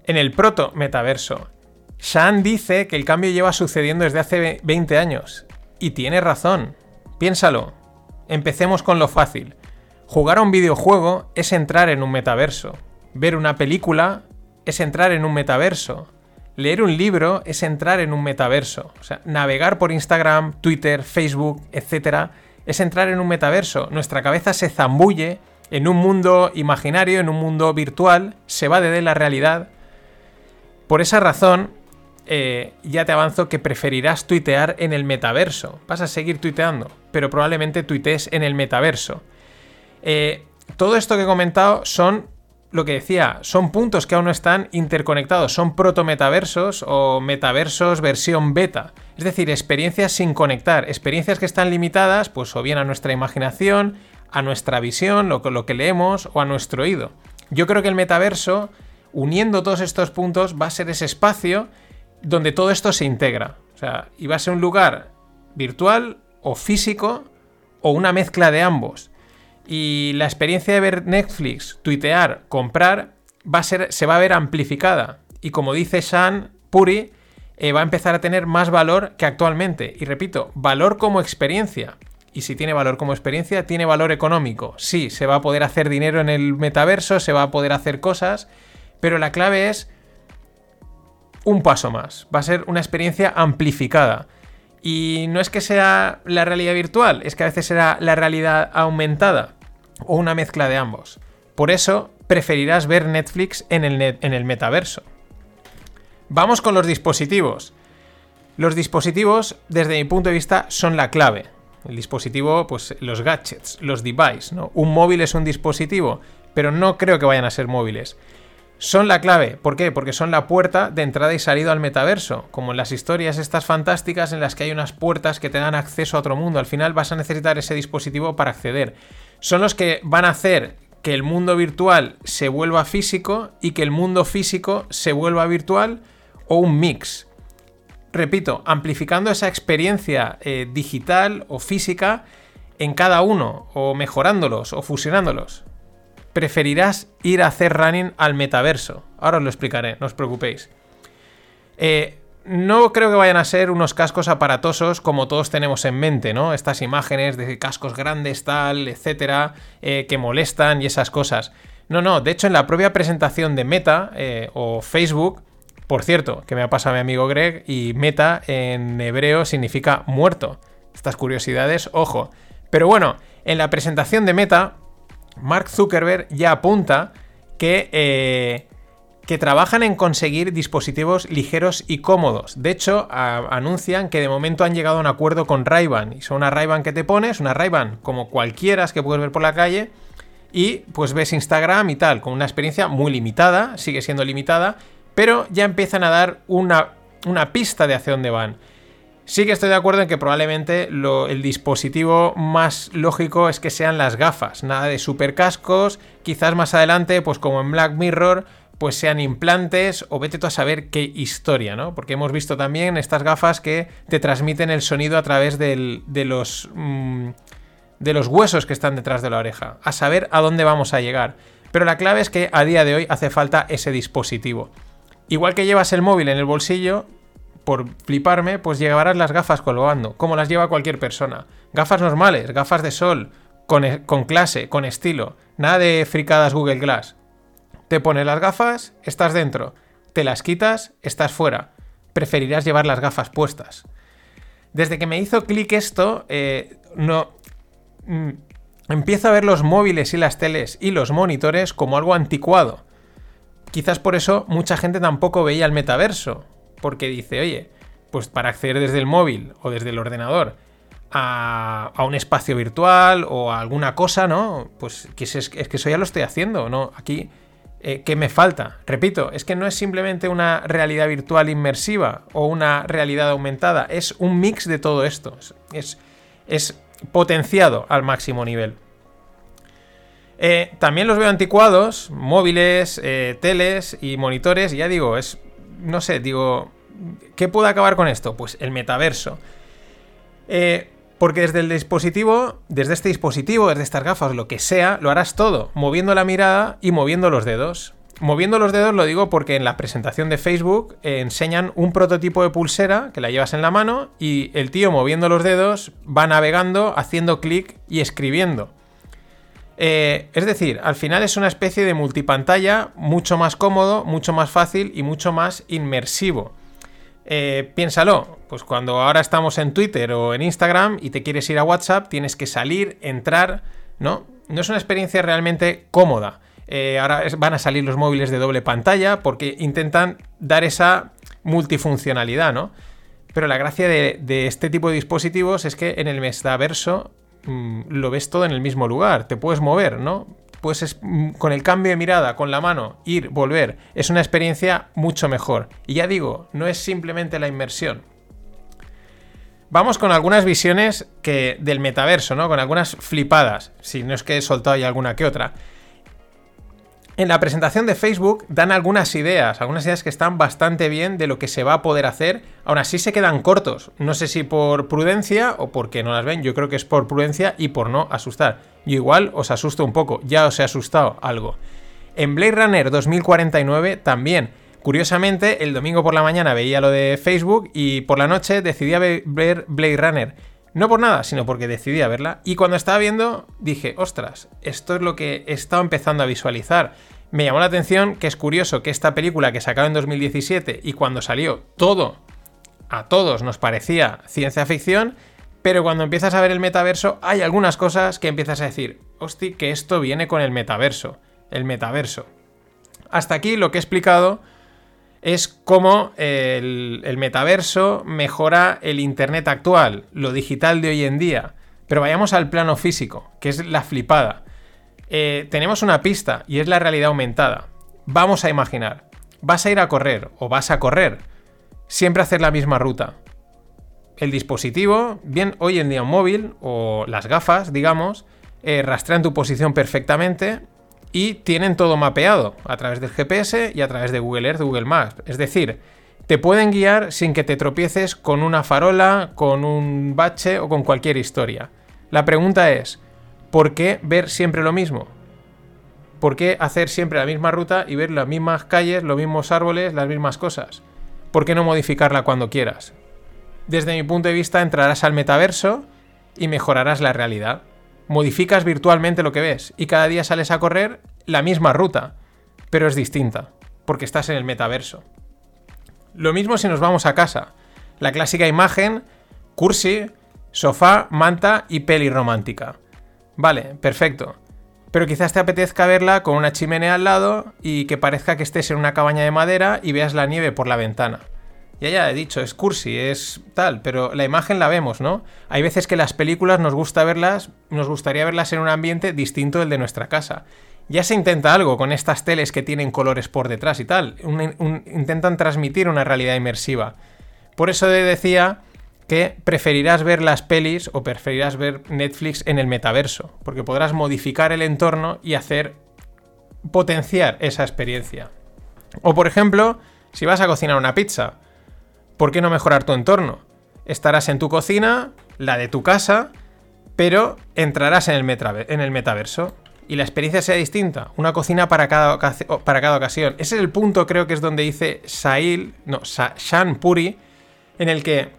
En el proto-metaverso. Shan dice que el cambio lleva sucediendo desde hace 20 años. Y tiene razón. Piénsalo. Empecemos con lo fácil. Jugar a un videojuego es entrar en un metaverso. Ver una película es entrar en un metaverso. Leer un libro es entrar en un metaverso. O sea, navegar por Instagram, Twitter, Facebook, etc. es entrar en un metaverso. Nuestra cabeza se zambulle en un mundo imaginario, en un mundo virtual, se va de la realidad. Por esa razón, eh, ya te avanzo que preferirás tuitear en el metaverso. Vas a seguir tuiteando, pero probablemente tuitees en el metaverso. Eh, todo esto que he comentado son lo que decía, son puntos que aún no están interconectados, son proto-metaversos o metaversos versión beta. Es decir, experiencias sin conectar, experiencias que están limitadas, pues o bien a nuestra imaginación, a nuestra visión, lo, lo que leemos o a nuestro oído. Yo creo que el metaverso, uniendo todos estos puntos, va a ser ese espacio donde todo esto se integra. O sea, y va a ser un lugar virtual o físico o una mezcla de ambos. Y la experiencia de ver Netflix, tuitear, comprar, va a ser, se va a ver amplificada. Y como dice Sean Puri, eh, va a empezar a tener más valor que actualmente. Y repito, valor como experiencia. Y si tiene valor como experiencia, tiene valor económico. Sí, se va a poder hacer dinero en el metaverso, se va a poder hacer cosas, pero la clave es un paso más. Va a ser una experiencia amplificada. Y no es que sea la realidad virtual, es que a veces será la realidad aumentada o una mezcla de ambos. Por eso preferirás ver Netflix en el, en el metaverso. Vamos con los dispositivos. Los dispositivos, desde mi punto de vista, son la clave. El dispositivo, pues los gadgets, los devices, ¿no? Un móvil es un dispositivo, pero no creo que vayan a ser móviles. Son la clave, ¿por qué? Porque son la puerta de entrada y salida al metaverso, como en las historias estas fantásticas en las que hay unas puertas que te dan acceso a otro mundo. Al final vas a necesitar ese dispositivo para acceder. Son los que van a hacer que el mundo virtual se vuelva físico y que el mundo físico se vuelva virtual o un mix repito, amplificando esa experiencia eh, digital o física en cada uno, o mejorándolos, o fusionándolos. Preferirás ir a hacer running al metaverso. Ahora os lo explicaré, no os preocupéis. Eh, no creo que vayan a ser unos cascos aparatosos como todos tenemos en mente, ¿no? Estas imágenes de cascos grandes, tal, etcétera, eh, que molestan y esas cosas. No, no, de hecho en la propia presentación de Meta eh, o Facebook, por cierto, que me ha pasado mi amigo Greg, y Meta en hebreo significa muerto. Estas curiosidades, ojo. Pero bueno, en la presentación de Meta, Mark Zuckerberg ya apunta que, eh, que trabajan en conseguir dispositivos ligeros y cómodos. De hecho, anuncian que de momento han llegado a un acuerdo con Ray-Ban. Y son una Ray-Ban que te pones, una Ray-Ban como cualquiera que puedes ver por la calle. Y pues ves Instagram y tal, con una experiencia muy limitada, sigue siendo limitada, pero ya empiezan a dar una, una pista de hacia dónde van. Sí que estoy de acuerdo en que probablemente el dispositivo más lógico es que sean las gafas, nada de super cascos, quizás más adelante, pues como en Black Mirror, pues sean implantes o vete tú a saber qué historia, ¿no? Porque hemos visto también estas gafas que te transmiten el sonido a través de los... Mm, de los huesos que están detrás de la oreja, a saber a dónde vamos a llegar. Pero la clave es que a día de hoy hace falta ese dispositivo. Igual que llevas el móvil en el bolsillo, por fliparme, pues llevarás las gafas colgando, como las lleva cualquier persona. Gafas normales, gafas de sol, con, e, con clase, con estilo. Nada de fricadas Google Glass. Te pones las gafas, estás dentro. Te las quitas, estás fuera. Preferirás llevar las gafas puestas. Desde que me hizo clic esto, eh, no. Mm, empiezo a ver los móviles y las teles y los monitores como algo anticuado. Quizás por eso mucha gente tampoco veía el metaverso, porque dice, oye, pues para acceder desde el móvil o desde el ordenador a, un espacio virtual o a alguna cosa, ¿no? Pues que es, que eso ya lo estoy haciendo, ¿no? Aquí, eh, ¿qué me falta? Repito, es que no es simplemente una realidad virtual inmersiva o una realidad aumentada, es un mix de todo esto, es, es potenciado al máximo nivel. Eh, también los veo anticuados, móviles, eh, teles y monitores, ya digo, es no sé, digo, ¿qué puede acabar con esto? Pues el metaverso. Eh, porque desde el dispositivo, desde este dispositivo, desde estas gafas, lo que sea, lo harás todo, moviendo la mirada y moviendo los dedos. Moviendo los dedos lo digo porque en la presentación de Facebook eh, enseñan un prototipo de pulsera que la llevas en la mano y el tío moviendo los dedos va navegando, haciendo clic y escribiendo. Eh, es decir, al final es una especie de multipantalla mucho más cómodo, mucho más fácil y mucho más inmersivo. Eh, piénsalo, pues cuando ahora estamos en Twitter o en Instagram y te quieres ir a WhatsApp, tienes que salir, entrar, ¿no? No es una experiencia realmente cómoda. Eh, ahora van a salir los móviles de doble pantalla porque intentan dar esa multifuncionalidad, ¿no? Pero la gracia de, de este tipo de dispositivos es que en el metaverso Mm, lo ves todo en el mismo lugar, te puedes mover, ¿no? Pues con el cambio de mirada, con la mano, ir, volver, es una experiencia mucho mejor. Y ya digo, no es simplemente la inmersión. Vamos con algunas visiones que, del metaverso, ¿no? Con algunas flipadas, si no es que he soltado ahí alguna que otra. En la presentación de Facebook dan algunas ideas, algunas ideas que están bastante bien de lo que se va a poder hacer. Aún así se quedan cortos. No sé si por prudencia o porque no las ven. Yo creo que es por prudencia y por no asustar. Yo igual os asusto un poco. Ya os he asustado algo. En Blade Runner 2049 también. Curiosamente, el domingo por la mañana veía lo de Facebook y por la noche decidí ver Blade Runner. No por nada, sino porque decidí verla. Y cuando estaba viendo, dije, ostras, esto es lo que he estado empezando a visualizar. Me llamó la atención que es curioso que esta película que sacaron en 2017 y cuando salió todo, a todos nos parecía ciencia ficción, pero cuando empiezas a ver el metaverso hay algunas cosas que empiezas a decir, hosti, que esto viene con el metaverso, el metaverso. Hasta aquí lo que he explicado es cómo el, metaverso mejora el Internet actual, lo digital de hoy en día. Pero vayamos al plano físico, que es la flipada. Eh, tenemos una pista y es la realidad aumentada. Vamos a imaginar, vas a ir a correr o vas a correr, siempre hacer la misma ruta. El dispositivo, bien hoy en día un móvil o las gafas, digamos, eh, rastrean tu posición perfectamente y tienen todo mapeado a través del GPS y a través de Google Earth, Google Maps. Es decir, te pueden guiar sin que te tropieces con una farola, con un bache o con cualquier historia. La pregunta es, ¿por qué ver siempre lo mismo? ¿Por qué hacer siempre la misma ruta y ver las mismas calles, los mismos árboles, las mismas cosas? ¿Por qué no modificarla cuando quieras? Desde mi punto de vista entrarás al metaverso y mejorarás la realidad. Modificas virtualmente lo que ves y cada día sales a correr la misma ruta, pero es distinta, porque estás en el metaverso. Lo mismo si nos vamos a casa. La clásica imagen, cursi, sofá, manta y peli romántica. Vale, perfecto. Pero quizás te apetezca verla con una chimenea al lado y que parezca que estés en una cabaña de madera y veas la nieve por la ventana. Ya ya he dicho, es cursi, es tal, pero la imagen la vemos, ¿no? Hay veces que las películas nos gusta verlas, nos gustaría verlas en un ambiente distinto del de nuestra casa. Ya se intenta algo con estas teles que tienen colores por detrás y tal. intentan transmitir una realidad inmersiva. Por eso decía que preferirás ver las pelis o preferirás ver Netflix en el metaverso, porque podrás modificar el entorno y hacer potenciar esa experiencia. O por ejemplo, si vas a cocinar una pizza, ¿por qué no mejorar tu entorno? Estarás en tu cocina, la de tu casa, pero entrarás en el, en el metaverso y la experiencia sea distinta. Una cocina para cada, para cada ocasión. Ese es el punto, creo que es donde dice Sail, no, Shan Puri, en el que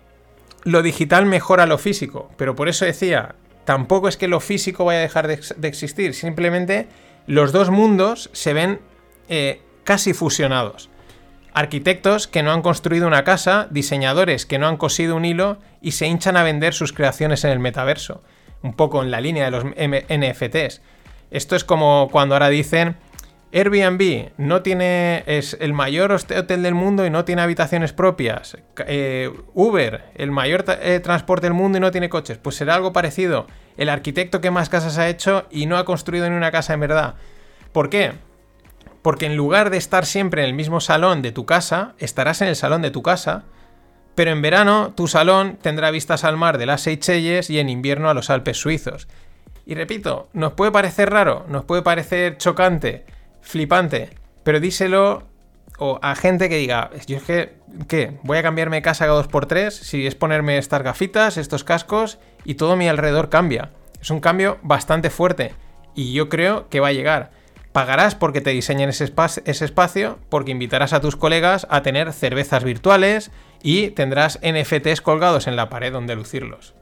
lo digital mejora lo físico. Pero por eso decía, tampoco es que lo físico vaya a dejar de, existir. Simplemente los dos mundos se ven eh, casi fusionados arquitectos que no han construido una casa, diseñadores que no han cosido un hilo y se hinchan a vender sus creaciones en el metaverso, un poco en la línea de los NFTs. Esto es como cuando ahora dicen Airbnb no tiene es el mayor hotel del mundo y no tiene habitaciones propias. Eh, Uber, el mayor eh, transporte del mundo y no tiene coches. Pues será algo parecido. El arquitecto que más casas ha hecho y no ha construido ni una casa en verdad. ¿Por qué? Porque en lugar de estar siempre en el mismo salón de tu casa, estarás en el salón de tu casa, pero en verano tu salón tendrá vistas al mar de las Seychelles y en invierno a los Alpes suizos. Y repito, nos puede parecer raro, nos puede parecer chocante, flipante, pero díselo o a gente que diga, yo es que, ¿qué? Voy a cambiarme casa cada dos por tres, si es ponerme estas gafitas, estos cascos, y todo mi alrededor cambia. Es un cambio bastante fuerte, y yo creo que va a llegar. Pagarás porque te diseñen ese, espacio, porque invitarás a tus colegas a tener cervezas virtuales y tendrás NFTs colgados en la pared donde lucirlos.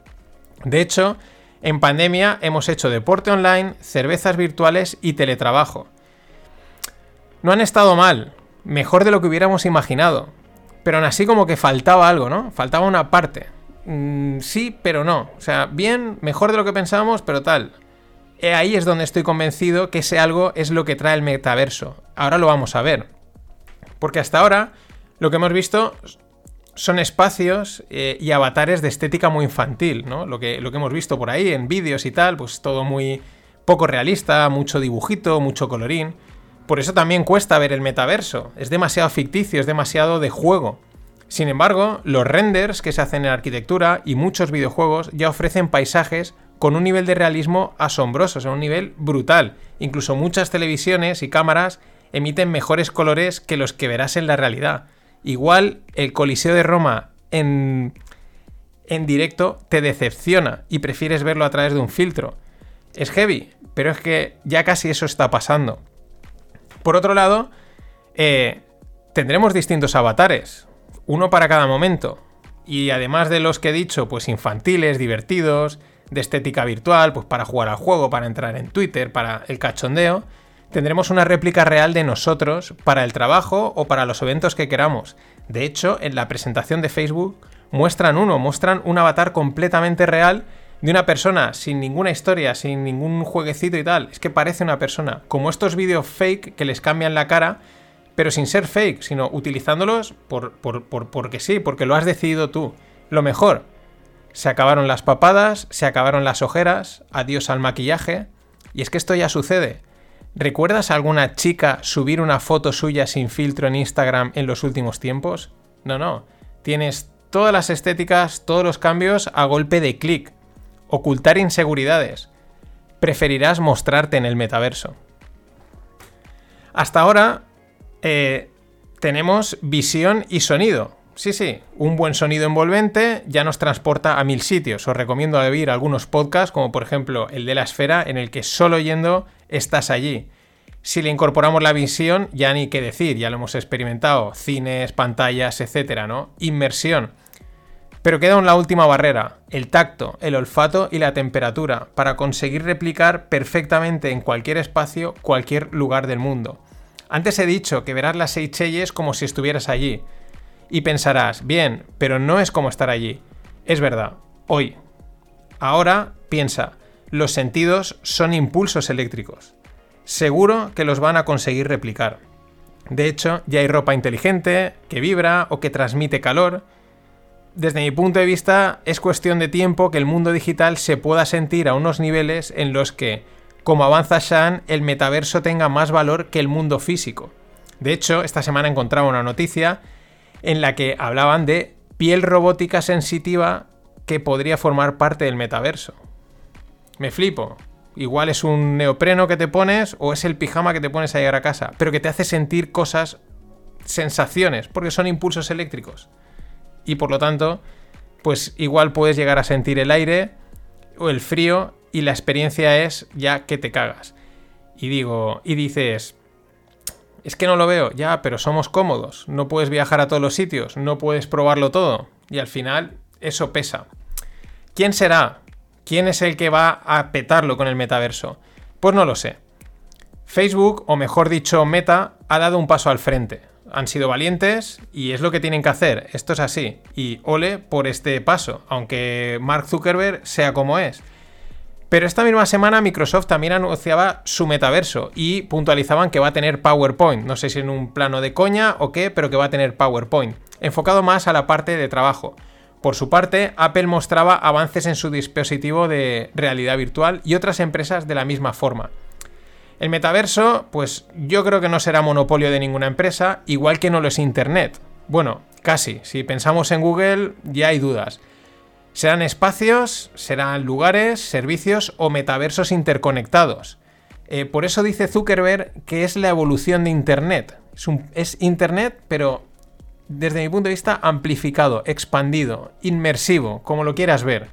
De hecho, en pandemia hemos hecho deporte online, cervezas virtuales y teletrabajo. No han estado mal, mejor de lo que hubiéramos imaginado, pero aún así como que faltaba algo, ¿no? Faltaba una parte. Mm, sí, pero no. O sea, bien, mejor de lo que pensábamos, pero tal. Eh, ahí es donde estoy convencido que ese algo es lo que trae el metaverso. Ahora lo vamos a ver. Porque hasta ahora lo que hemos visto son espacios eh, y avatares de estética muy infantil, ¿no? Lo que, lo que hemos visto por ahí en vídeos y tal, pues todo muy poco realista, mucho dibujito, mucho colorín. Por eso también cuesta ver el metaverso. Es demasiado ficticio, es demasiado de juego. Sin embargo, los renders que se hacen en arquitectura y muchos videojuegos ya ofrecen paisajes con un nivel de realismo asombroso, o un nivel brutal. Incluso muchas televisiones y cámaras emiten mejores colores que los que verás en la realidad. Igual el Coliseo de Roma en, en directo te decepciona y prefieres verlo a través de un filtro. Es heavy, pero es que ya casi eso está pasando. Por otro lado, eh, tendremos distintos avatares, uno para cada momento. Y además de los que he dicho, pues infantiles, divertidos, de estética virtual, pues para jugar al juego, para entrar en Twitter, para el cachondeo, tendremos una réplica real de nosotros para el trabajo o para los eventos que queramos. De hecho, en la presentación de Facebook muestran uno, muestran un avatar completamente real de una persona sin ninguna historia, sin ningún jueguecito y tal. Es que parece una persona. Como estos vídeos fake que les cambian la cara, pero sin ser fake, sino utilizándolos por, por, porque sí, porque lo has decidido tú. Lo mejor, se acabaron las papadas, se acabaron las ojeras, adiós al maquillaje. Y es que esto ya sucede. ¿Recuerdas a alguna chica subir una foto suya sin filtro en Instagram en los últimos tiempos? No, no. Tienes todas las estéticas, todos los cambios a golpe de clic. Ocultar inseguridades. Preferirás mostrarte en el metaverso. Hasta ahora eh, tenemos visión y sonido. Sí, sí, un buen sonido envolvente ya nos transporta a mil sitios. Os recomiendo oír algunos podcasts, como por ejemplo el de la esfera, en el que solo yendo estás allí. Si le incorporamos la visión, ya ni qué decir, ya lo hemos experimentado, cines, pantallas, etcétera, ¿no? Inmersión. Pero queda aún la última barrera, el tacto, el olfato y la temperatura, para conseguir replicar perfectamente en cualquier espacio, cualquier lugar del mundo. Antes he dicho que verás las Seychelles como si estuvieras allí. Y pensarás, bien, pero no es como estar allí. Es verdad, hoy. Ahora piensa, los sentidos son impulsos eléctricos. Seguro que los van a conseguir replicar. De hecho, ya hay ropa inteligente, que vibra o que transmite calor. Desde mi punto de vista, es cuestión de tiempo que el mundo digital se pueda sentir a unos niveles en los que, como avanza Shan, el metaverso tenga más valor que el mundo físico. De hecho, esta semana encontraba una noticia en la que hablaban de piel robótica sensitiva que podría formar parte del metaverso. Me flipo. Igual es un neopreno que te pones o es el pijama que te pones a llegar a casa, pero que te hace sentir cosas, sensaciones, porque son impulsos eléctricos. Y por lo tanto, pues igual puedes llegar a sentir el aire o el frío y la experiencia es ya que te cagas. Y digo, y dices, es que no lo veo, ya, pero somos cómodos, no puedes viajar a todos los sitios, no puedes probarlo todo. Y al final, eso pesa. ¿Quién será? ¿Quién es el que va a petarlo con el metaverso? Pues no lo sé. Facebook, o mejor dicho, Meta, ha dado un paso al frente. Han sido valientes y es lo que tienen que hacer. Esto es así. Y ole por este paso, aunque Mark Zuckerberg sea como es. Pero esta misma semana Microsoft también anunciaba su metaverso y puntualizaban que va a tener PowerPoint. No sé si en un plano de coña o qué, pero que va a tener PowerPoint. Enfocado más a la parte de trabajo. Por su parte, Apple mostraba avances en su dispositivo de realidad virtual y otras empresas de la misma forma. El metaverso, pues yo creo que no será monopolio de ninguna empresa, igual que no lo es Internet. Bueno, casi. Si pensamos en Google, ya hay dudas. Serán espacios, serán lugares, servicios o metaversos interconectados. Eh, por eso dice Zuckerberg que es la evolución de Internet. Es, es Internet, pero desde mi punto de vista, amplificado, expandido, inmersivo, como lo quieras ver.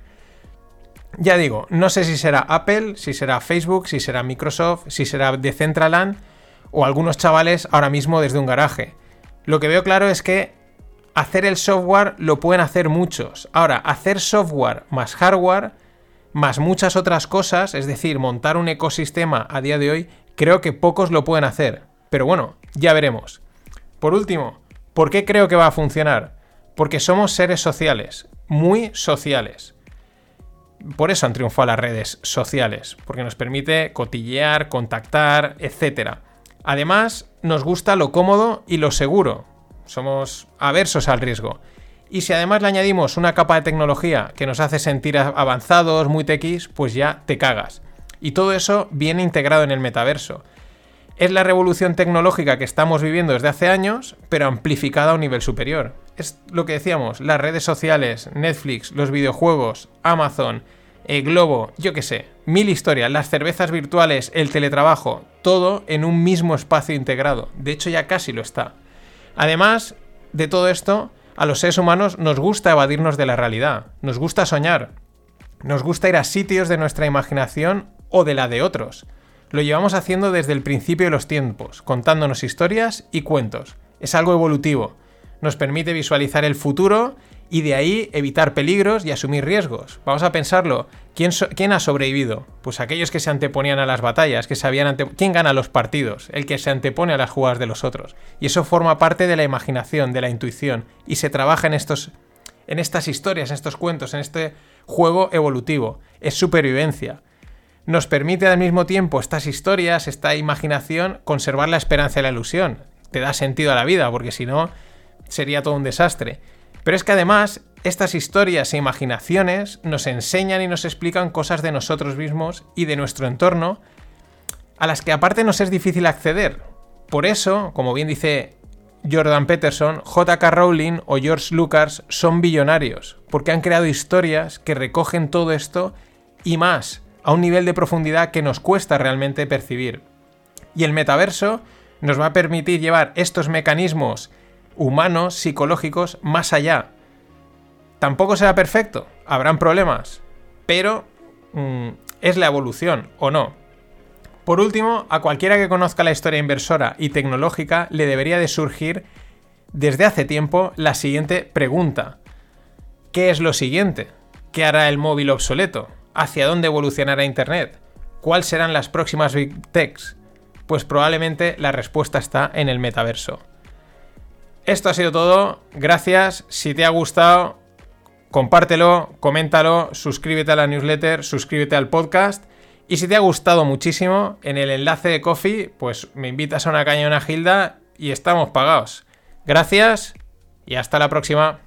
Ya digo, no sé si será Apple, si será Facebook, si será Microsoft, si será Decentraland o algunos chavales ahora mismo desde un garaje. Lo que veo claro es que hacer el software lo pueden hacer muchos. Ahora, hacer software más hardware, más muchas otras cosas, es decir, montar un ecosistema a día de hoy, creo que pocos lo pueden hacer. Pero bueno, ya veremos. Por último, ¿Por qué creo que va a funcionar? Porque somos seres sociales, muy sociales. Por eso han triunfado las redes sociales, porque nos permite cotillear, contactar, etc. Además, nos gusta lo cómodo y lo seguro. Somos aversos al riesgo. Y si además le añadimos una capa de tecnología que nos hace sentir avanzados, muy tequis, pues ya te cagas. Y todo eso viene integrado en el metaverso. Es la revolución tecnológica que estamos viviendo desde hace años, pero amplificada a un nivel superior. Es lo que decíamos, las redes sociales, Netflix, los videojuegos, Amazon, el Globo, yo qué sé, mil historias, las cervezas virtuales, el teletrabajo, todo en un mismo espacio integrado. De hecho, ya casi lo está. Además de todo esto, a los seres humanos nos gusta evadirnos de la realidad, nos gusta soñar, nos gusta ir a sitios de nuestra imaginación o de la de otros. Lo llevamos haciendo desde el principio de los tiempos, contándonos historias y cuentos. Es algo evolutivo. Nos permite visualizar el futuro y de ahí evitar peligros y asumir riesgos. Vamos a pensarlo. ¿Quién, ¿Quién, ha sobrevivido? Pues aquellos que se anteponían a las batallas, que sabían ante ¿Quién gana los partidos? El que se antepone a las jugadas de los otros. Y eso forma parte de la imaginación, de la intuición, y se trabaja en estos en estas historias, en estos cuentos, en este juego evolutivo. Es supervivencia nos permite al mismo tiempo estas historias, esta imaginación, conservar la esperanza y la ilusión. Te da sentido a la vida, porque si no, sería todo un desastre. Pero es que además, estas historias e imaginaciones nos enseñan y nos explican cosas de nosotros mismos y de nuestro entorno, a las que aparte nos es difícil acceder. Por eso, como bien dice Jordan Peterson, JK Rowling o George Lucas son billonarios, porque han creado historias que recogen todo esto y más a un nivel de profundidad que nos cuesta realmente percibir. Y el metaverso nos va a permitir llevar estos mecanismos humanos, psicológicos, más allá. Tampoco será perfecto, habrán problemas, pero mm, es la evolución, ¿o no? Por último, a cualquiera que conozca la historia inversora y tecnológica le debería de surgir desde hace tiempo la siguiente pregunta. ¿Qué es lo siguiente? ¿Qué hará el móvil obsoleto? ¿Hacia dónde evolucionará Internet? ¿Cuáles serán las próximas Big Techs? Pues probablemente la respuesta está en el metaverso. Esto ha sido todo. Gracias. Si te ha gustado, compártelo, coméntalo, suscríbete a la newsletter, suscríbete al podcast. Y si te ha gustado muchísimo, en el enlace de Coffee, pues me invitas a una caña una gilda y estamos pagados. Gracias y hasta la próxima.